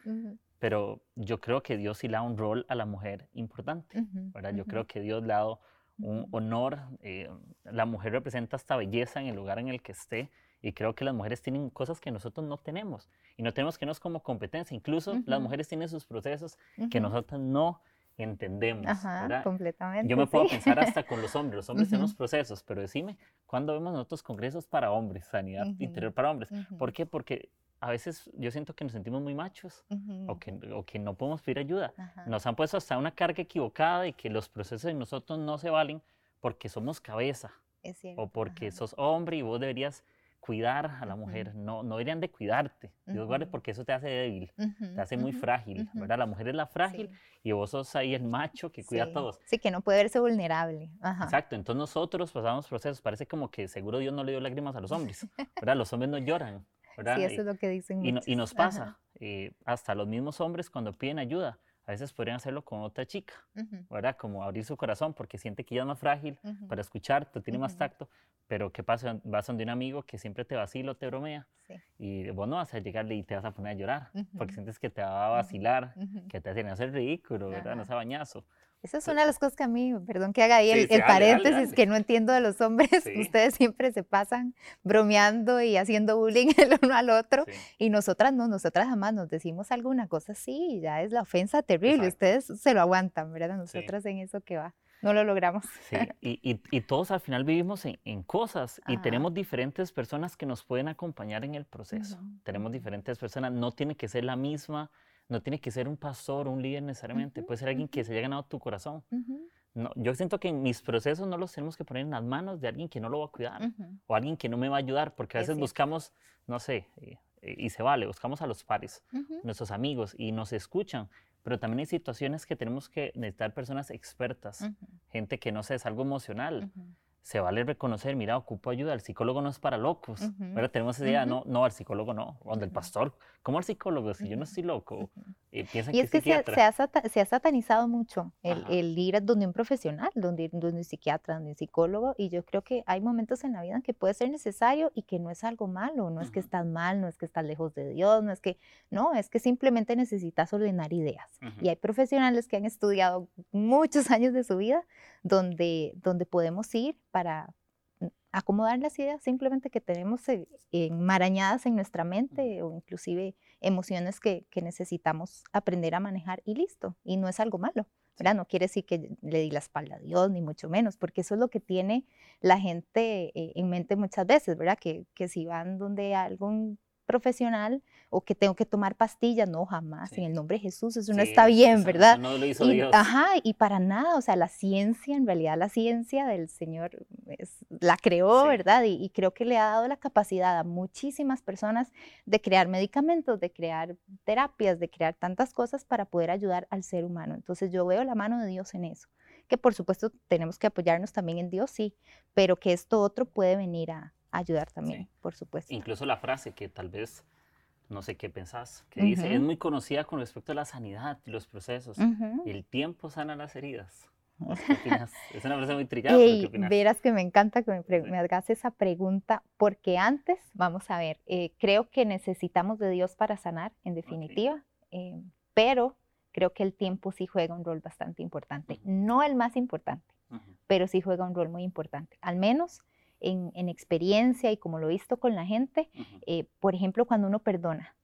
pero yo creo que Dios sí le da un rol a la mujer importante, ¿verdad? Yo creo que Dios le ha dado un honor, eh, la mujer representa esta belleza en el lugar en el que esté, y creo que las mujeres tienen cosas que nosotros no tenemos y no tenemos que nos como competencia. Incluso las mujeres tienen sus procesos que nosotros no entendemos.
Ajá, completamente.
Yo me puedo pensar hasta con los hombres. Los hombres tienen procesos, pero decime, ¿cuándo vemos nosotros congresos para hombres, sanidad interior para hombres? ¿Por qué? Porque a veces yo siento que nos sentimos muy machos o, que, o, que, no podemos pedir ayuda. Nos han puesto hasta una carga equivocada de que los procesos de nosotros no se valen porque somos cabeza.
Es
o porque sos hombre y vos deberías cuidar a la mujer, no, no deberían de cuidarte, Dios guarde, porque eso te hace débil, te hace muy frágil, ¿verdad? La mujer es la frágil y vos sos ahí el macho que cuida a todos.
Sí, que no puede verse vulnerable.
Exacto, entonces nosotros pasamos procesos, parece como que seguro Dios no le dio lágrimas a los hombres, ¿verdad? Los hombres no lloran, ¿verdad?
Sí, eso es lo que dicen
y, y nos pasa, eh, hasta los mismos hombres cuando piden ayuda, a veces podrían hacerlo con otra chica, ¿verdad? Como abrir su corazón porque siente que ella es más frágil para escucharte, tiene más tacto, pero ¿qué pasa? Vas a un amigo que siempre te vacila o te bromea y vos no vas a llegarle y te vas a poner a llorar porque sientes que te va a vacilar, que te hacen hacer ridículo, ¿verdad? No ese bañazo.
Esa es una de las cosas que a mí, perdón que haga ahí el, paréntesis que no entiendo de los hombres. Ustedes siempre se pasan bromeando y haciendo bullying el uno al otro y nosotras no, nosotras jamás nos decimos alguna cosa así, ya es la ofensa terrible. Ustedes se lo aguantan, ¿verdad? Nosotras en eso que va. No lo logramos.
Sí, y, y, todos al final vivimos en, en cosas y tenemos diferentes personas que nos pueden acompañar en el proceso. Tenemos diferentes personas, no tiene que ser la misma no tiene que ser un pastor o un líder necesariamente, puede ser alguien que se haya ganado tu corazón. no, yo siento que mis procesos no los tenemos que poner en las manos de alguien que no lo va a cuidar o alguien que no me va a ayudar, porque a veces buscamos, no sé, eh, eh, y se vale, buscamos a los pares, nuestros amigos, y nos escuchan, pero también hay situaciones que tenemos que necesitar personas expertas, gente que no sé, es algo emocional se vale reconocer, mira, ocupo ayuda, el psicólogo no es para locos. Pero tenemos esa idea, no, no, al psicólogo no, o del pastor. ¿Cómo al psicólogo? Si yo no estoy loco.
Y, y es que, se, ha, se, ha, satanizado mucho el, el, ir a donde un profesional, donde, donde un psiquiatra, donde un psicólogo. Y yo creo que hay momentos en la vida en que puede ser necesario y que no es algo malo. No es que estás mal, no es que estás lejos de Dios, no es que, no, es que simplemente necesitas ordenar ideas. Y hay profesionales que han estudiado muchos años de su vida donde, donde podemos ir para acomodar las ideas simplemente que tenemos eh, enmarañadas en nuestra mente o inclusive emociones que, necesitamos aprender a manejar y listo. Y no es algo malo. ¿verdad? No quiere decir que le di la espalda a Dios, ni mucho menos, porque eso es lo que tiene la gente eh, en mente muchas veces, ¿verdad? Que, que si van donde algún profesional o que tengo que tomar pastillas, no, jamás, en el nombre de Jesús, eso no está bien, ¿verdad?
no lo hizo
y,
Dios.
Ajá, y para nada, o sea, la ciencia, en realidad la ciencia del Señor es, la creó, ¿verdad? Y, creo que le ha dado la capacidad a muchísimas personas de crear medicamentos, de crear terapias, de crear tantas cosas para poder ayudar al ser humano. Entonces yo veo la mano de Dios en eso, que por supuesto tenemos que apoyarnos también en Dios, sí, pero que esto otro puede venir a, ayudar también, por supuesto.
Incluso la frase que tal vez, no sé qué pensás, que dice, es muy conocida con respecto a la sanidad y los procesos. El tiempo sana las heridas. Es una frase muy trillada.
Y verás que me encanta que me, hagas esa pregunta, porque antes, vamos a ver, eh, creo que necesitamos de Dios para sanar, en definitiva, eh, pero creo que el tiempo sí juega un rol bastante importante. No el más importante, pero sí juega un rol muy importante. Al menos en, experiencia y como lo he visto con la gente, eh, por ejemplo, cuando uno perdona,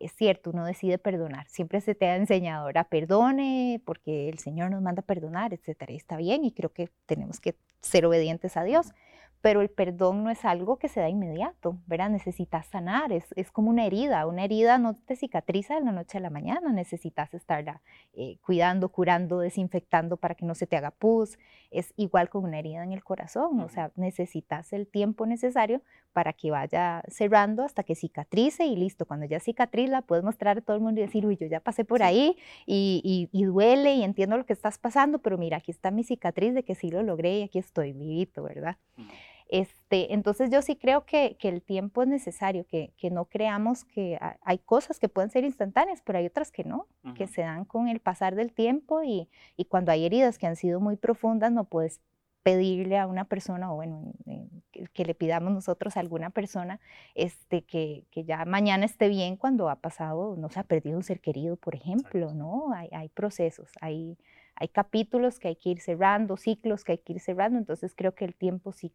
es cierto, uno decide perdonar. Siempre se te ha enseñado, ahora perdone porque el Señor nos manda a perdonar, etcétera. Y está bien y creo que tenemos que ser obedientes a Dios. Pero el perdón no es algo que se da inmediato, ¿verdad? Necesitas sanar, es, es como una herida, una herida no te cicatriza de la noche a la mañana, necesitas estarla eh, cuidando, curando, desinfectando para que no se te haga pus, es igual con una herida en el corazón, o sea, necesitas el tiempo necesario para que vaya cerrando hasta que cicatrice y listo, cuando ya cicatriza la puedes mostrar a todo el mundo y decir, uy, yo ya pasé por ahí y, y, duele y entiendo lo que estás pasando, pero mira, aquí está mi cicatriz de que sí lo logré y aquí estoy vivito, ¿verdad? Este, entonces yo sí creo que, el tiempo es necesario, que, no creamos que hay cosas que pueden ser instantáneas, pero hay otras que no, que se dan con el pasar del tiempo y, cuando hay heridas que han sido muy profundas no puedes pedirle a una persona o bueno, que, le pidamos nosotros a alguna persona este, que, ya mañana esté bien cuando ha pasado, no se ha perdido un ser querido, por ejemplo, ¿no? Hay, hay procesos, hay, hay capítulos que hay que ir cerrando, ciclos que hay que ir cerrando, entonces creo que el tiempo sí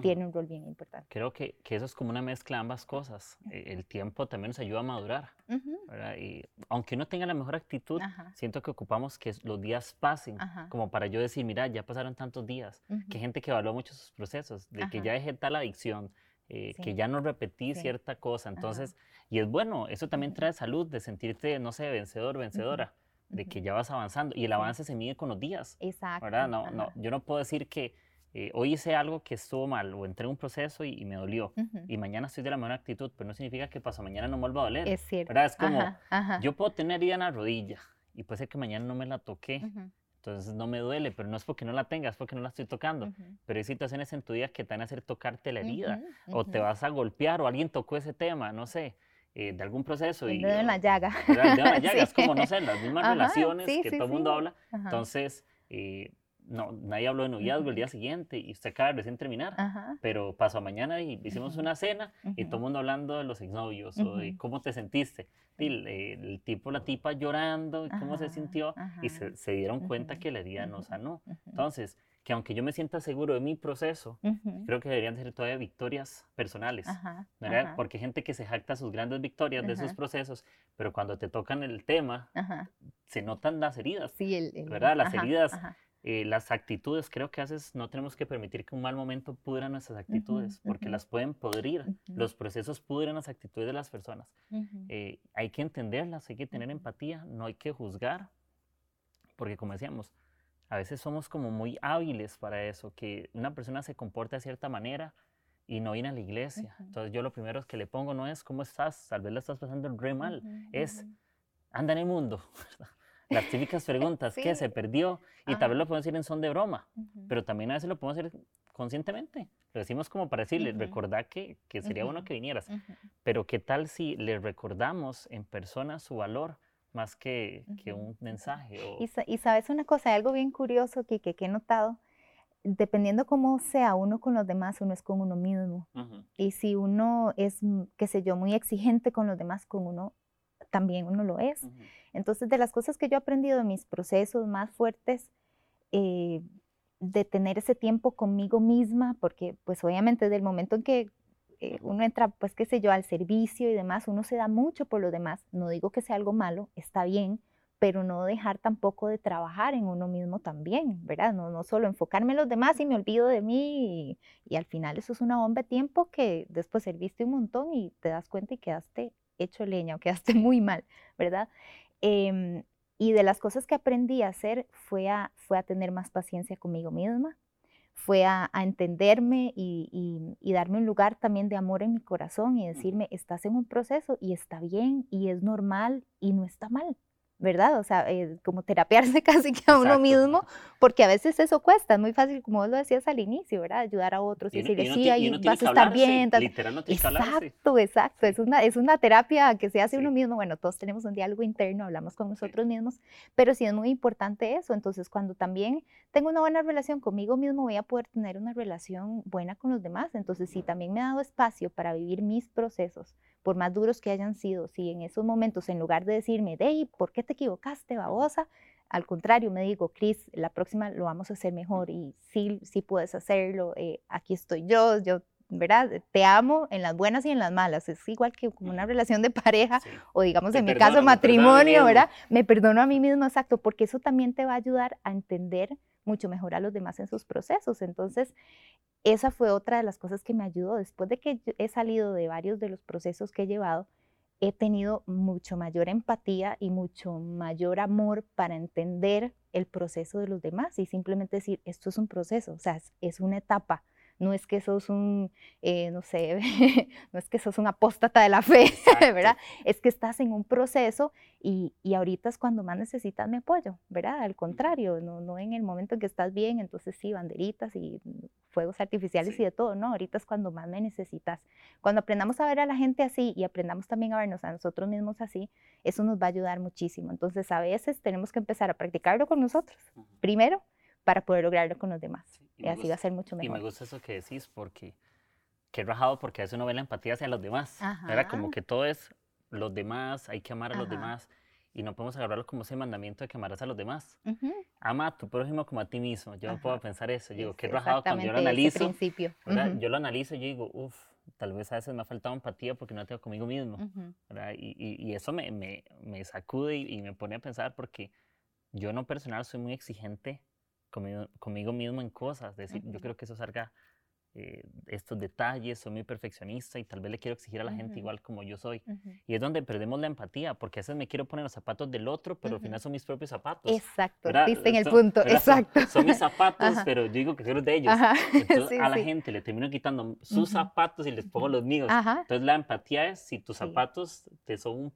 tiene un rol bien importante.
Creo que, que, eso es como una mezcla de ambas cosas. E, el tiempo también nos ayuda a madurar. Y aunque uno tenga la mejor actitud, siento que ocupamos que los días pasen, como para yo decir, mira, ya pasaron tantos días, que gente que evalúa mucho sus procesos, de que ya dejé tal adicción, eh, que ya no repetí cierta cosa. Entonces, y es bueno, eso también trae salud, de sentirte, no sé, vencedor, vencedora. de que ya vas avanzando y el avance se mide con los días. Exacto. ¿verdad? No, no, yo no puedo decir que, eh, hoy hice algo que estuvo mal o entré en un proceso y, me dolió y mañana estoy de la mejor actitud, pero no significa que pasó mañana no me vuelva a doler. Es cierto. ¿verdad? Es como, yo puedo tener herida en la rodilla y puede ser que mañana no me la toqué. Entonces no me duele, pero no es porque no la tengas, es porque no la estoy tocando. Pero hay situaciones en tu día que te van a hacer tocarte la herida o te vas a golpear o alguien tocó ese tema, no sé. Eh, de algún proceso.
El y, dedo en la llaga.
El dedo en la llaga, es como, no sé, las mismas relaciones que todo el mundo habla. Entonces, eh, no, nadie habló de noviazgo el día siguiente y usted acaba de recién terminar, pero pasó mañana y hicimos una cena y todo el mundo hablando de los exnovios o de cómo te sentiste. el, tipo, la tipa llorando, y cómo se sintió y se, dieron cuenta que la herida no sanó. Entonces, que aunque yo me sienta seguro de mi proceso, creo que deberían ser todavía victorias personales, ¿verdad? Porque hay gente que se jacta sus grandes victorias de esos procesos, pero cuando te tocan el tema, se notan las heridas, sí, ¿verdad? Las heridas eh, las actitudes, creo que a veces no tenemos que permitir que un mal momento pudra nuestras actitudes, porque las pueden podrir, los procesos pudren las actitudes de las personas. Eh, hay que entenderlas, hay que tener empatía, no hay que juzgar, porque como decíamos, a veces somos como muy hábiles para eso, que una persona se comporta de cierta manera y no viene a la iglesia. Entonces yo lo primero que le pongo no es, ¿cómo estás? Tal vez la estás pasando re mal, es, anda en el mundo. las típicas preguntas, ¿qué se perdió? Y tal vez lo podemos decir en son de broma, pero también a veces lo podemos hacer conscientemente. Lo decimos como para decirle, recordad que, que sería bueno que vinieras. Pero ¿qué tal si le recordamos en persona su valor más que, que un mensaje?
Y, sabes una cosa, hay algo bien curioso que, que he notado. Dependiendo cómo sea uno con los demás, uno es con uno mismo. Y si uno es, qué sé yo, muy exigente con los demás, con uno también uno lo es. Entonces, de las cosas que yo he aprendido en mis procesos más fuertes, eh, de tener ese tiempo conmigo misma, porque pues obviamente desde el momento en que eh, uno entra, pues qué sé yo, al servicio y demás, uno se da mucho por lo demás. No digo que sea algo malo, está bien, pero no dejar tampoco de trabajar en uno mismo también, ¿verdad? No, no solo enfocarme en los demás y me olvido de mí y, al final eso es una bomba de tiempo que después serviste un montón y te das cuenta y quedaste hecho leña o quedaste muy mal, ¿verdad? Em, y de las cosas que aprendí a hacer fue a, fue a tener más paciencia conmigo misma, fue a, entenderme y, y, darme un lugar también de amor en mi corazón y decirme, estás en un proceso y está bien y es normal y no está mal, ¿verdad? O sea, eh, como terapiarse casi que a uno mismo, porque a veces eso cuesta, es muy fácil, como vos lo decías al inicio, ¿verdad? Ayudar a otros y, decirles, sí, ahí vas a estar bien. exacto, exacto, es una, es una terapia que se hace uno mismo, bueno, todos tenemos un diálogo interno, hablamos con nosotros mismos, pero sí es muy importante eso, entonces cuando también tengo una buena relación conmigo mismo, voy a poder tener una relación buena con los demás, entonces sí, también me ha dado espacio para vivir mis procesos, por más duros que hayan sido, si en esos momentos, en lugar de decirme, Dey, ¿por qué te equivocaste, babosa? Al contrario, me digo, Cris, la próxima lo vamos a hacer mejor y sí, sí puedes hacerlo, eh, aquí estoy yo, yo, ¿verdad? Te amo en las buenas y en las malas, es igual que como una relación de pareja o digamos en mi caso matrimonio, ¿verdad? Me perdono a mí mismo, exacto, porque eso también te va a ayudar a entender mucho mejor a los demás en sus procesos. Entonces, esa fue otra de las cosas que me ayudó. Después de que he salido de varios de los procesos que he llevado, he tenido mucho mayor empatía y mucho mayor amor para entender el proceso de los demás y simplemente decir, esto es un proceso, o sea, es una etapa no es que sos un, eh, no sé, no es que sos un apóstata de la fe, ¿verdad? Es que estás en un proceso y, y, ahorita es cuando más necesitas mi apoyo, ¿verdad? Al contrario, no, no en el momento en que estás bien, entonces sí, banderitas y fuegos artificiales y de todo, no, ahorita es cuando más me necesitas. Cuando aprendamos a ver a la gente así y aprendamos también a vernos a nosotros mismos así, eso nos va a ayudar muchísimo. Entonces a veces tenemos que empezar a practicarlo con nosotros, primero, para poder lograrlo con los demás. Y, así va a ser mucho mejor.
Y me gusta eso que decís porque, qué rajado, porque a veces uno ve la empatía hacia los demás. Era como que todo es los demás, hay que amar a los demás. Y no podemos agarrarlo como ese mandamiento de que amarás a los demás. Ama a tu prójimo como a ti mismo. Yo no puedo pensar eso. Yo digo, qué rajado cuando yo lo analizo.
Principio.
Yo lo analizo y yo digo, uff, tal vez a veces me ha faltado empatía porque no tengo conmigo mismo. Y, y, eso me, me, me sacude y, y, me pone a pensar porque yo en lo personal soy muy exigente conmigo, mismo en cosas. Es decir, yo creo que eso salga eh, estos detalles, soy muy perfeccionista y tal vez le quiero exigir a la gente igual como yo soy. Y es donde perdemos la empatía, porque a veces me quiero poner los zapatos del otro, pero al final son mis propios zapatos.
Exacto, viste en el punto, exacto.
Son mis zapatos, pero yo digo que quiero de ellos. Entonces a la gente le termino quitando sus zapatos y les pongo los míos. Entonces la empatía es si tus zapatos te son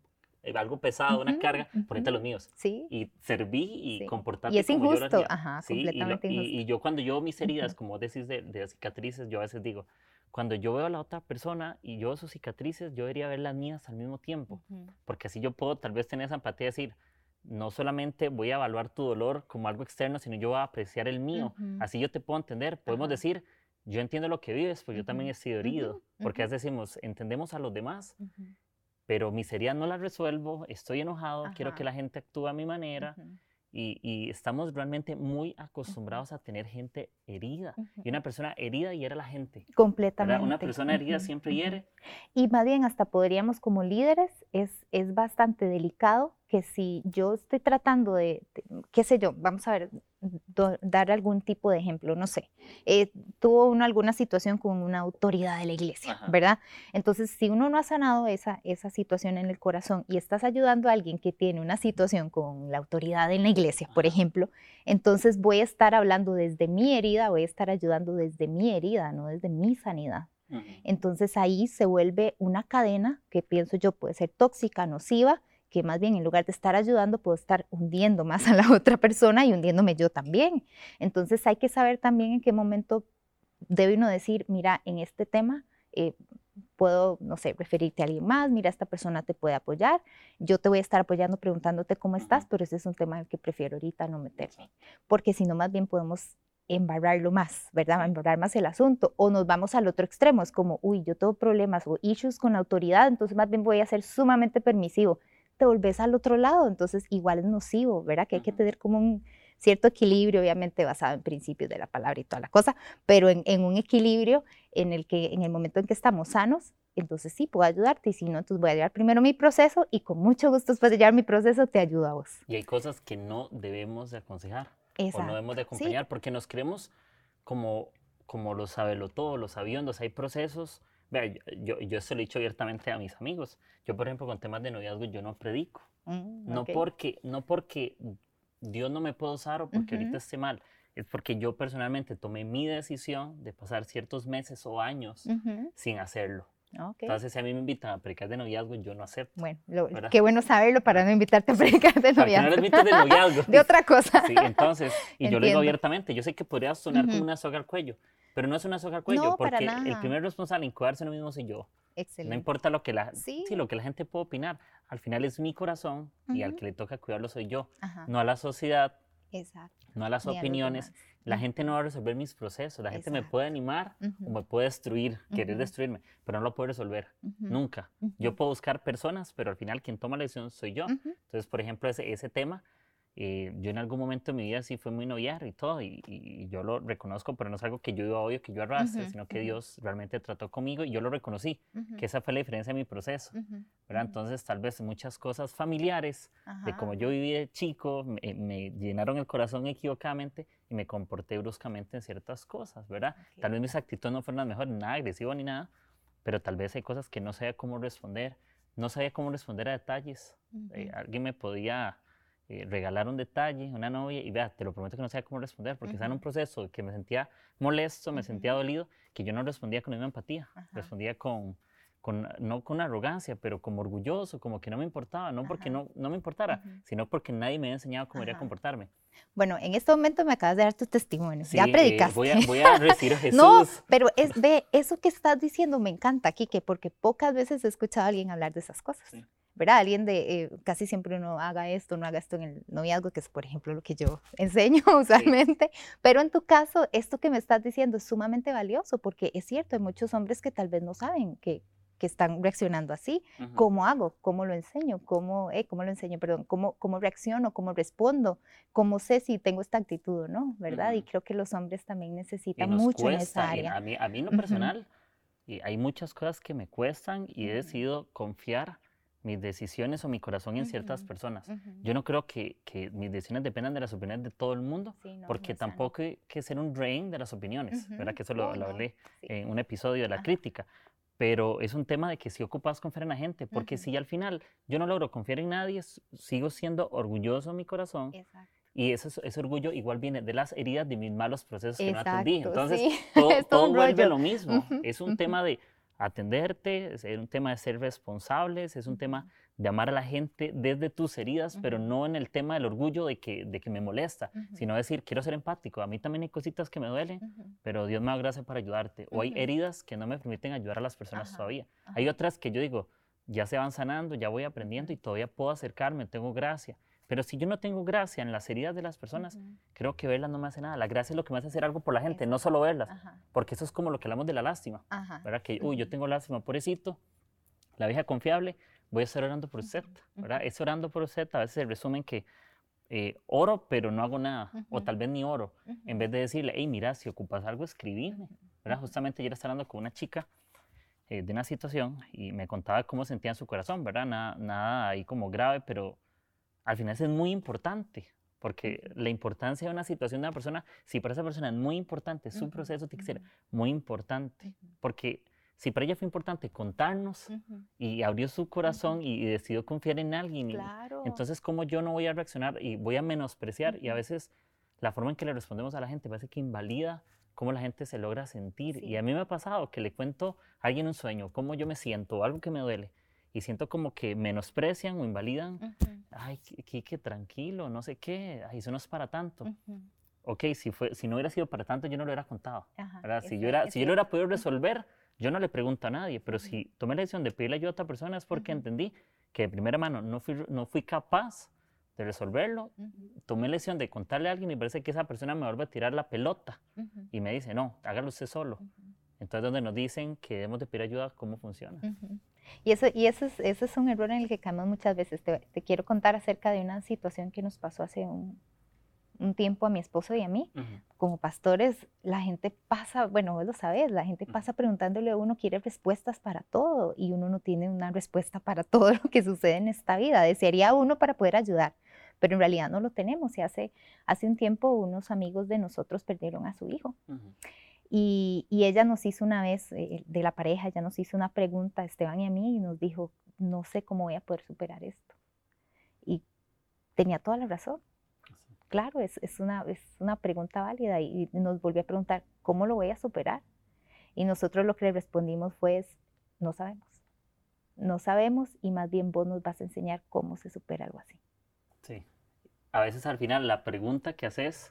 eh, algo pesado, una carga, ponete los míos.
Sí.
Y serví y sí. comportarte
Y es
como
injusto,
yo
ajá,
sí,
completamente
y,
injusto.
Y, yo cuando yo mis heridas, como decís de, de, cicatrices, yo a veces digo, cuando yo veo a la otra persona y yo veo sus cicatrices, yo debería ver las mías al mismo tiempo, porque así yo puedo tal vez tener esa empatía de decir, no solamente voy a evaluar tu dolor como algo externo, sino yo voy a apreciar el mío. Así yo te puedo entender. Podemos decir, yo entiendo lo que vives, pues yo también he sido herido. Porque a decimos, entendemos a los demás, pero mis heridas no las resuelvo, estoy enojado, quiero que la gente actúe a mi manera. y, estamos realmente muy acostumbrados a tener gente herida. Y una persona herida hiere a la gente.
Completamente.
Una persona herida siempre hiere.
Y más bien, hasta podríamos como líderes, es, es bastante delicado que si yo estoy tratando de, qué sé yo, vamos a ver, dar algún tipo de ejemplo, no sé, eh, tuvo uno alguna situación con una autoridad de la iglesia, ¿verdad? Entonces, si uno no ha sanado esa, esa situación en el corazón y estás ayudando a alguien que tiene una situación con la autoridad en la iglesia, por ejemplo, entonces voy a estar hablando desde mi herida, voy a estar ayudando desde mi herida, no desde mi sanidad. Entonces ahí se vuelve una cadena que pienso yo puede ser tóxica, nociva, que más bien en lugar de estar ayudando, puedo estar hundiendo más a la otra persona y hundiéndome yo también. Entonces hay que saber también en qué momento debe uno decir, mira, en este tema eh, puedo, no sé, referirte a alguien más, mira, esta persona te puede apoyar, yo te voy a estar apoyando preguntándote cómo estás, pero ese es un tema el que prefiero ahorita no meterme, porque si no, más bien podemos embarrarlo más, ¿verdad? Embarrar más el asunto. O nos vamos al otro extremo, es como, uy, yo tengo problemas o issues con la autoridad, entonces más bien voy a ser sumamente permisivo te volvés al otro lado, entonces igual es nocivo, ¿verdad? Que hay que tener como un cierto equilibrio, obviamente basado en principios de la palabra y toda la cosa, pero en, un equilibrio en el que en el momento en que estamos sanos, entonces sí, puedo ayudarte y si no, entonces voy a llevar primero mi proceso y con mucho gusto después de llevar mi proceso te ayudo a vos.
Y hay cosas que no debemos de aconsejar o no debemos de acompañar porque nos creemos como, como los sabelotodos, los sabiondos, hay procesos Vea, yo, yo se lo he dicho abiertamente a mis amigos. Yo, por ejemplo, con temas de noviazgo, yo no predico. Mm, no, porque, no porque Dios no me puede usar o porque ahorita esté mal. Es porque yo personalmente tomé mi decisión de pasar ciertos meses o años sin hacerlo. Entonces, si a mí me invitan a predicar de noviazgo, yo no acepto.
Bueno, qué bueno saberlo para no invitarte a predicar de noviazgo.
no de noviazgo.
de otra cosa.
Sí, entonces, y yo lo digo abiertamente, yo sé que podría sonar como una soga al cuello, pero no es una soga al cuello, porque el primer responsable en cuidarse lo mismo soy yo.
Excelente.
No importa lo que la, ¿Sí? lo que la gente pueda opinar, al final es mi corazón y al que le toca cuidarlo soy yo, no a la sociedad,
Exacto.
no a las opiniones. La gente no va a resolver mis procesos, la gente me puede animar o me puede destruir, querer destruirme, pero no lo puede resolver, nunca. Yo puedo buscar personas, pero al final quien toma la decisión soy yo. Entonces, por ejemplo, ese, ese tema, eh, yo en algún momento de mi vida sí fue muy noviar y todo, y, yo lo reconozco, pero no es algo que yo iba odio, que yo arrastre, sino que Dios realmente trató conmigo y yo lo reconocí, que esa fue la diferencia de mi proceso, ¿verdad? Entonces, tal vez muchas cosas familiares, de cómo yo viví de chico, me, llenaron el corazón equivocadamente y me comporté bruscamente en ciertas cosas, ¿verdad? Tal vez mis actitudes no fueron las mejores, nada agresivo ni nada, pero tal vez hay cosas que no sabía cómo responder, no sabía cómo responder a detalles. Eh, alguien me podía eh, regalar un detalle, una novia, y vea, te lo prometo que no sabía cómo responder, porque estaba en un proceso que me sentía molesto, me sentía dolido, que yo no respondía con una empatía, respondía con, con, no con arrogancia, pero como orgulloso, como que no me importaba, no porque no, no me importara, sino porque nadie me había enseñado cómo debería comportarme.
Bueno, en este momento me acabas de dar tu testimonio, ya eh, predicaste.
voy, a, voy a decir a Jesús.
no, pero es, ve, eso que estás diciendo me encanta, Kike, porque pocas veces he escuchado a alguien hablar de esas cosas. ¿Verdad? Alguien de, eh, casi siempre uno haga esto, no haga esto en el noviazgo, que es por ejemplo lo que yo enseño usualmente, pero en tu caso, esto que me estás diciendo es sumamente valioso, porque es cierto, hay muchos hombres que tal vez no saben que, que están reaccionando así. ¿Cómo hago? ¿Cómo lo enseño? ¿Cómo, eh, ¿cómo lo enseño? Perdón, ¿cómo, ¿cómo reacciono? ¿Cómo respondo? ¿Cómo sé si tengo esta actitud o no? ¿Verdad? Y creo que los hombres también necesitan mucho en esa área.
A mí, a mí en lo personal, y hay muchas cosas que me cuestan y he decidido confiar mis decisiones o mi corazón en ciertas personas. Yo no creo que, que, mis decisiones dependan de las opiniones de todo el mundo, porque tampoco hay que ser un rehén de las opiniones, ¿verdad? Que eso lo, lo hablé en un episodio de la crítica. Pero es un tema de que si ocupas confiar en la gente, porque si al final yo no logro confiar en nadie, sigo siendo orgulloso en mi corazón. Y ese, ese, orgullo igual viene de las heridas de mis malos procesos que no atendí. Entonces, todo, vuelve lo mismo. Es un tema de atenderte, es un tema de ser responsables, es un tema de amar a la gente desde tus heridas, pero no en el tema del orgullo de que, de que me molesta, sino decir, quiero ser empático, a mí también hay cositas que me duelen, pero Dios me da gracia para ayudarte. O hay heridas que no me permiten ayudar a las personas todavía. Hay otras que yo digo, ya se van sanando, ya voy aprendiendo y todavía puedo acercarme, tengo gracia. Pero si yo no tengo gracia en las heridas de las personas, creo que verlas no me hace nada. La gracia es lo que me hace hacer algo por la gente, no solo verlas. Porque eso es como lo que hablamos de la lástima. ¿Verdad? Que, uy, yo tengo lástima, pobrecito, la vieja confiable, voy a estar orando por usted. ¿Verdad? Es orando por usted, a veces se resumen que eh, oro, pero no hago nada. O tal vez ni oro. En vez de decirle, hey, mira, si ocupas algo, escribime. ¿Verdad? Justamente ayer estaba hablando con una chica eh, de una situación y me contaba cómo sentía en su corazón, ¿verdad? Nada, nada ahí como grave, pero al final es muy importante, porque la importancia de una situación de una persona, si para esa persona es muy importante, su proceso tiene que ser muy importante, porque si para ella fue importante contarnos y abrió su corazón y, decidió confiar en alguien, entonces cómo yo no voy a reaccionar y voy a menospreciar y a veces la forma en que le respondemos a la gente parece que invalida cómo la gente se logra sentir. Y a mí me ha pasado que le cuento a alguien un sueño, cómo yo me siento, algo que me duele y siento como que menosprecian o invalidan. Ay, Kike, tranquilo, no sé qué, ay, eso no es para tanto. Ok, si, fue, si no hubiera sido para tanto, yo no lo hubiera contado. Si, yo era, si yo lo hubiera podido resolver, yo no le pregunto a nadie, pero si tomé la decisión de pedirle ayuda a otra persona es porque entendí que de primera mano no fui, no fui capaz de resolverlo. Tomé la decisión de contarle a alguien y parece que esa persona me vuelve a tirar la pelota y me dice, no, hágalo usted solo. Entonces, donde nos dicen que debemos de pedir ayuda, ¿cómo funciona?
Y, eso, y eso, es, un error en el que caemos muchas veces. Te, quiero contar acerca de una situación que nos pasó hace un, un tiempo a mi esposo y a mí. Como pastores, la gente pasa, bueno, vos lo sabes, la gente pasa preguntándole a uno, quiere respuestas para todo y uno no tiene una respuesta para todo lo que sucede en esta vida. Desearía uno para poder ayudar, pero en realidad no lo tenemos. Y hace, hace un tiempo unos amigos de nosotros perdieron a su hijo. Y, ella nos hizo una vez, eh, de la pareja, ella nos hizo una pregunta a Esteban y a mí y nos dijo, no sé cómo voy a poder superar esto. Y tenía toda la razón. Claro, es, es, una, es una pregunta válida y nos volvió a preguntar, ¿cómo lo voy a superar? Y nosotros lo que le respondimos fue, no sabemos. No sabemos y más bien vos nos vas a enseñar cómo se supera algo así.
Sí. A veces al final la pregunta que haces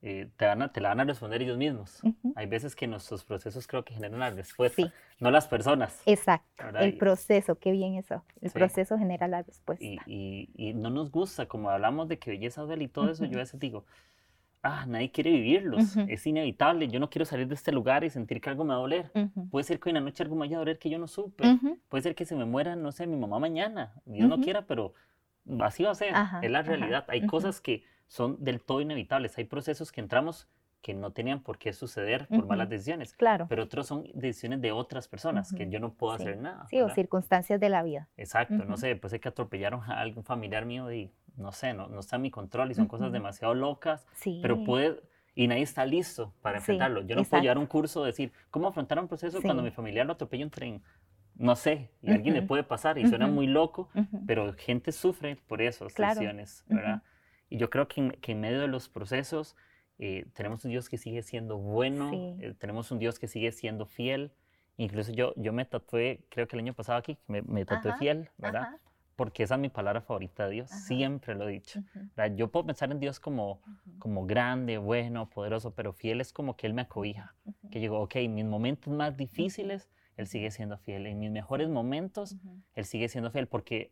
eh, te, van a, te la van a responder ellos mismos. Hay veces que nuestros procesos creo que generan la respuesta, no las personas.
Exacto, el proceso, qué bien eso. El proceso genera la respuesta.
Y, y, no nos gusta, como hablamos de que belleza duele y todo eso, yo a veces digo, ah, nadie quiere vivirlos, es inevitable, yo no quiero salir de este lugar y sentir que algo me va a doler. Puede ser que hoy en la noche algo me vaya a doler que yo no supe, puede ser que se me muera, no sé, mi mamá mañana, Dios no quiera, pero así va a ser, es la realidad. Hay cosas que son del todo inevitables, hay procesos que entramos que no tenían por qué suceder por malas decisiones.
Claro.
Pero otros son decisiones de otras personas que yo no puedo hacer nada.
Sí, o circunstancias de la vida.
Exacto, no sé, después de que atropellaron a algún familiar mío y no sé, no, no está en mi control y son cosas demasiado locas, sí. pero puede, y nadie está listo para enfrentarlo. Yo no puedo llevar un curso de decir, ¿cómo afrontar un proceso cuando mi familiar lo atropella un tren? No sé, y a alguien le puede pasar y suena muy loco, pero gente sufre por esas decisiones, ¿verdad? Y yo creo que que en medio de los procesos eh, tenemos un Dios que sigue siendo bueno, eh, tenemos un Dios que sigue siendo fiel. Incluso yo, yo me tatué, creo que el año pasado aquí, me, me tatué fiel, ¿verdad? Porque esa es mi palabra favorita de Dios, siempre lo he dicho. Yo puedo pensar en Dios como, como grande, bueno, poderoso, pero fiel es como que Él me acobija. Que digo, ok, en mis momentos más difíciles, Él sigue siendo fiel. En mis mejores momentos, Él sigue siendo fiel, porque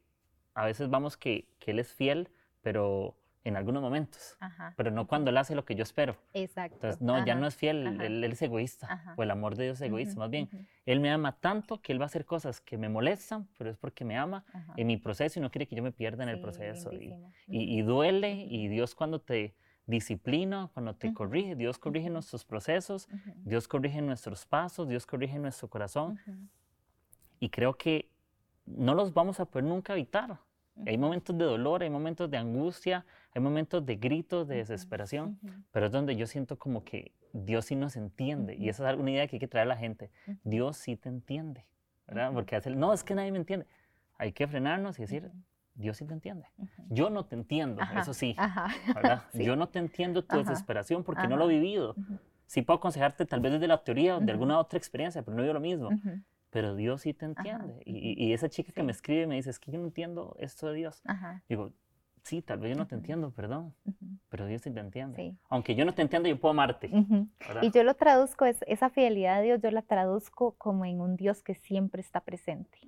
a veces vamos que, que Él es fiel, pero en algunos momentos, pero no cuando él hace lo que yo espero.
Exacto.
Entonces, no, ya no es fiel, él, es egoísta, o el amor de Dios es egoísta, más bien. Él me ama tanto que él va a hacer cosas que me molestan, pero es porque me ama en mi proceso y no quiere que yo me pierda en el proceso. Y, y, duele, y Dios cuando te disciplina, cuando te corrige, Dios corrige nuestros procesos, Dios corrige nuestros pasos, Dios corrige nuestro corazón. Y creo que no los vamos a poder nunca evitar. Hay momentos de dolor, hay momentos de angustia, hay momentos de gritos, de desesperación, pero es donde yo siento como que Dios sí nos entiende. Y esa es una idea que hay que traer a la gente. Dios sí te entiende, ¿verdad? Porque hace, no, es que nadie me entiende. Hay que frenarnos y decir, Dios sí te entiende. Yo no te entiendo, eso sí, ¿verdad? Yo no te entiendo tu desesperación porque no lo he vivido. Sí puedo aconsejarte tal vez desde la teoría o de alguna otra experiencia, pero no digo lo mismo pero Dios sí te entiende. Y, esa chica que me escribe me dice, es que yo no entiendo esto de Dios. Digo, sí, tal vez yo no te entiendo, perdón, pero Dios sí te entiende. Aunque yo no te entiendo, yo puedo amarte.
Y yo lo traduzco, es, esa fidelidad de Dios, yo la traduzco como en un Dios que siempre está presente.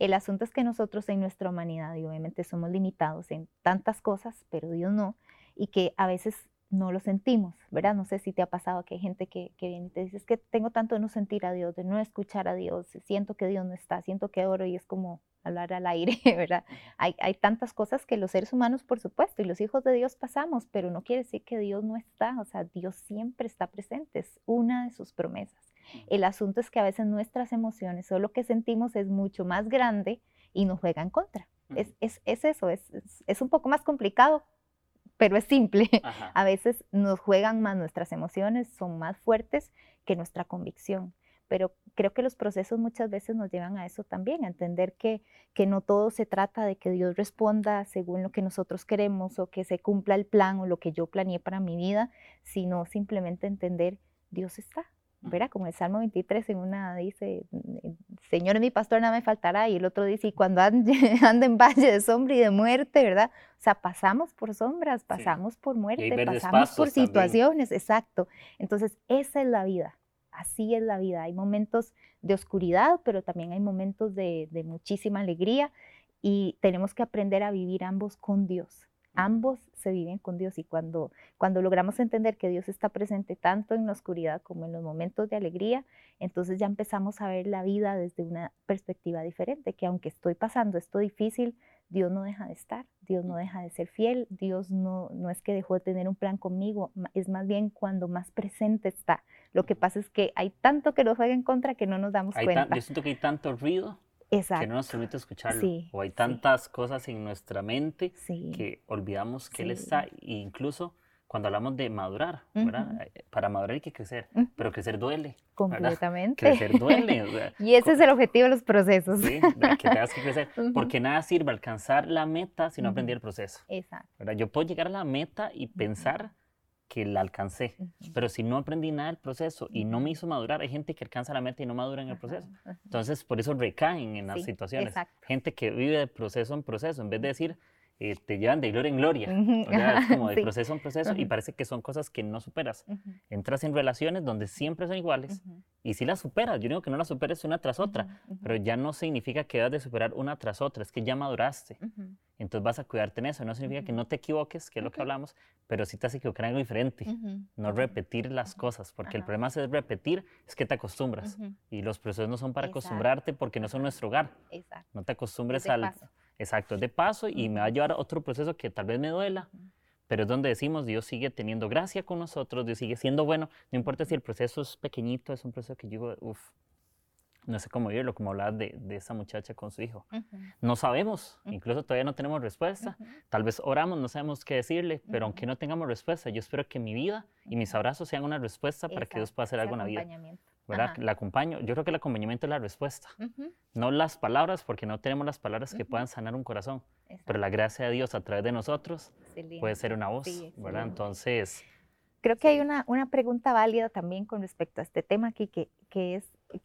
El asunto es que nosotros en nuestra humanidad, y obviamente somos limitados en tantas cosas, pero Dios no, y que a veces no lo sentimos, ¿verdad? No sé si te ha pasado que hay gente que, viene y te dice, es que tengo tanto de no sentir a Dios, de no escuchar a Dios, siento que Dios no está, siento que oro y es como hablar al aire, ¿verdad? Hay, hay tantas cosas que los seres humanos, por supuesto, y los hijos de Dios pasamos, pero no quiere decir que Dios no está, o sea, Dios siempre está presente, es una de sus promesas. El asunto es que a veces nuestras emociones o lo que sentimos es mucho más grande y nos juega en contra. Es, es, es eso, es, es un poco más complicado, pero es simple. A veces nos juegan más nuestras emociones, son más fuertes que nuestra convicción. Pero creo que los procesos muchas veces nos llevan a eso también, a entender que, que no todo se trata de que Dios responda según lo que nosotros queremos o que se cumpla el plan o lo que yo planeé para mi vida, sino simplemente entender Dios está, ¿verdad? Como el Salmo 23 en una dice, Señor mi pastor, nada me faltará, y el otro dice, y cuando ande, en valle de sombra y de muerte, ¿verdad? O sea, pasamos por sombras, pasamos por muerte, pasamos por situaciones, exacto. Entonces, esa es la vida, así es la vida. Hay momentos de oscuridad, pero también hay momentos de, de muchísima alegría y tenemos que aprender a vivir ambos con Dios ambos se viven con Dios y cuando, cuando logramos entender que Dios está presente tanto en la oscuridad como en los momentos de alegría, entonces ya empezamos a ver la vida desde una perspectiva diferente, que aunque estoy pasando esto difícil, Dios no deja de estar, Dios no deja de ser fiel, Dios no, no es que dejó de tener un plan conmigo, es más bien cuando más presente está. Lo que pasa es que hay tanto que nos juega en contra que no nos damos cuenta.
yo siento que hay tanto ruido que no nos permite escucharlo. o hay tantas cosas en nuestra mente que olvidamos que Él está, e incluso cuando hablamos de madurar, ¿verdad? Eh, para madurar hay que crecer, pero crecer duele.
Completamente.
Crecer duele.
y ese es el objetivo de los procesos.
Sí, que tengas que crecer, porque nada sirve alcanzar la meta si no aprendí el proceso.
Exacto.
¿verdad? Yo puedo llegar a la meta y pensar que la alcancé. Pero si no aprendí nada del proceso y no me hizo madurar, hay gente que alcanza la meta y no madura en el proceso. Entonces, por eso recaen en las situaciones. Gente que vive de proceso en proceso, en vez de decir, te llevan de gloria en gloria. O sea, es como de proceso en proceso y parece que son cosas que no superas. Entras en relaciones donde siempre son iguales y si las superas, yo digo que no las superes una tras otra, pero ya no significa que debas de superar una tras otra, es que ya maduraste. Entonces vas a cuidarte en eso. No significa que no te equivoques, que es lo que hablamos, pero sí te hace equivocar en algo diferente. No repetir las cosas, porque el problema es repetir, es que te acostumbras. Y los procesos no son para acostumbrarte porque no son nuestro hogar. No te acostumbres al Exacto, es de paso y me va a llevar a otro proceso que tal vez me duela, pero es donde decimos Dios sigue teniendo gracia con nosotros, Dios sigue siendo bueno, no importa si el proceso es pequeñito, es un proceso que yo digo, uff, no sé cómo vivirlo, como hablaba de, de, esa muchacha con su hijo. No sabemos, incluso todavía no tenemos respuesta. Tal vez oramos, no sabemos qué decirle, pero aunque no tengamos respuesta, yo espero que mi vida y mis abrazos sean una respuesta para que Dios pueda hacer algo en la vida. ¿Verdad? La acompaño. Yo creo que el acompañamiento es la respuesta, no las palabras, porque no tenemos las palabras que puedan sanar un corazón, pero la gracia de Dios a través de nosotros puede ser una voz, ¿verdad? Entonces...
Creo que hay una, una pregunta válida también con respecto a este tema aquí, que, que es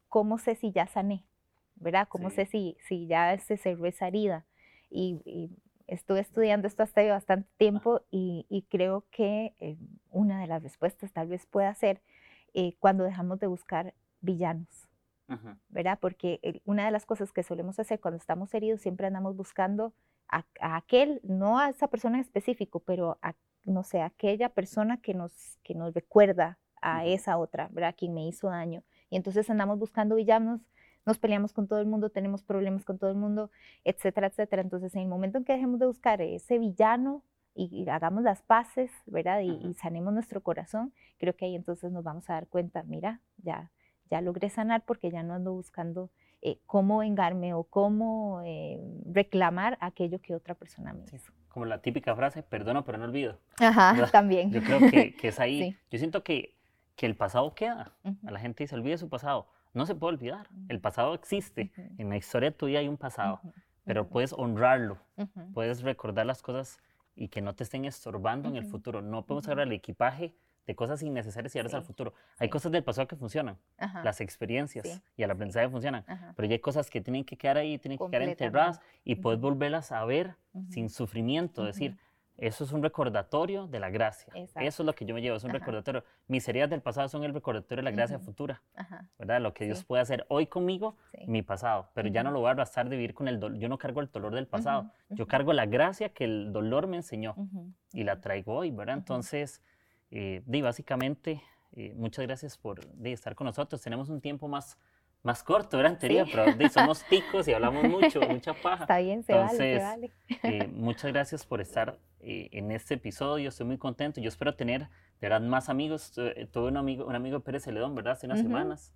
cómo sé si ya sané, ¿verdad? ¿Cómo sé si, si ya se cerró esa herida? Y, estuve estudiando esto hasta hace bastante tiempo y, y creo que eh, una de las respuestas tal vez pueda ser eh, cuando dejamos de buscar villanos, ¿verdad? Porque una de las cosas que solemos hacer cuando estamos heridos, siempre andamos buscando a, aquel, no a esa persona en específico, pero a, no sé, aquella persona que nos, que nos recuerda a esa otra, ¿verdad? Quien me hizo daño. Y entonces andamos buscando villanos, nos peleamos con todo el mundo, tenemos problemas con todo el mundo, etcétera, etcétera. Entonces, en el momento en que dejemos de buscar ese villano y, hagamos las paces, ¿verdad? Y, sanemos nuestro corazón, creo que ahí entonces nos vamos a dar cuenta, mira, ya, ya logré sanar porque ya no ando buscando eh, cómo vengarme o cómo eh, reclamar aquello que otra persona me hizo.
Como la típica frase, perdono pero no olvido.
Ajá, también.
Yo creo que, es ahí. Yo siento que que el pasado queda. A la gente dice, olvide su pasado. No se puede olvidar. El pasado existe. En la historia tuya hay un pasado, pero puedes honrarlo. Puedes recordar las cosas y que no te estén estorbando en el futuro. No podemos agarrar el equipaje de cosas innecesarias y llevarlas al futuro. Hay cosas del pasado que funcionan, las experiencias y el aprendizaje funcionan, pero ya hay cosas que tienen que quedar ahí, tienen que quedar enterradas y puedes volverlas a ver sin sufrimiento, decir, eso es un recordatorio de la gracia. Eso es lo que yo me llevo, es un recordatorio. Mis heridas del pasado son el recordatorio de la gracia futura, ¿verdad? Lo que Dios puede hacer hoy conmigo, mi pasado. Pero ya no lo voy a arrastrar de vivir con el dolor. Yo no cargo el dolor del pasado. Yo cargo la gracia que el dolor me enseñó y la traigo hoy, ¿verdad? Entonces, eh, básicamente, eh, muchas gracias por estar con nosotros. Tenemos un tiempo más más corto, era anterior, pero somos ticos y hablamos mucho, mucha paja.
Está bien, se vale, se vale.
Eh, muchas gracias por estar eh, en este episodio, estoy muy contento. Yo espero tener, de verdad, más amigos. Tuve un amigo, un amigo Pérez Celedón, ¿verdad? Hace unas semanas.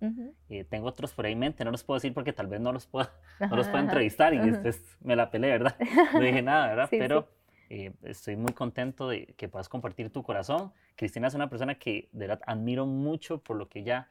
Eh, tengo otros por ahí en mente, no los puedo decir porque tal vez no los pueda, no los pueda entrevistar y después me la peleé, ¿verdad? No dije nada, ¿verdad? pero... estoy muy contento de que puedas compartir tu corazón. Cristina es una persona que de verdad admiro mucho por lo que ella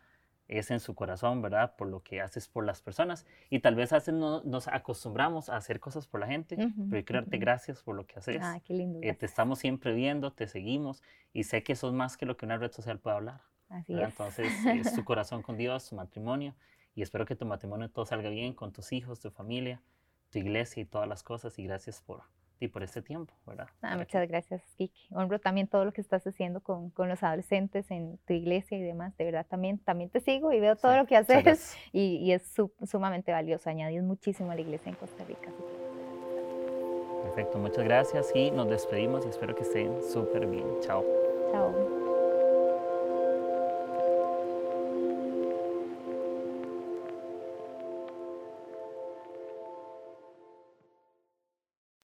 es en su corazón, ¿verdad? Por lo que haces por las personas. Y tal vez hace, no, nos acostumbramos a hacer cosas por la gente, pero quiero darte gracias por lo que haces.
Ah, qué lindo.
Eh, te estamos siempre viendo, te seguimos y sé que eso es más que lo que una red social puede hablar.
Así es.
Entonces, es tu corazón con Dios, tu matrimonio y espero que tu matrimonio todo salga bien con tus hijos, tu familia, tu iglesia y todas las cosas y gracias por, y por este tiempo, ¿verdad?
Ah, muchas gracias, Kiki. Honro también todo lo que estás haciendo con, con, los adolescentes en tu iglesia y demás. De verdad, también, también te sigo y veo todo lo que haces y, y, es sumamente valioso. Añadís muchísimo a la iglesia en Costa Rica.
Perfecto, muchas gracias y nos despedimos y espero que estén súper bien. Chao.
Chao.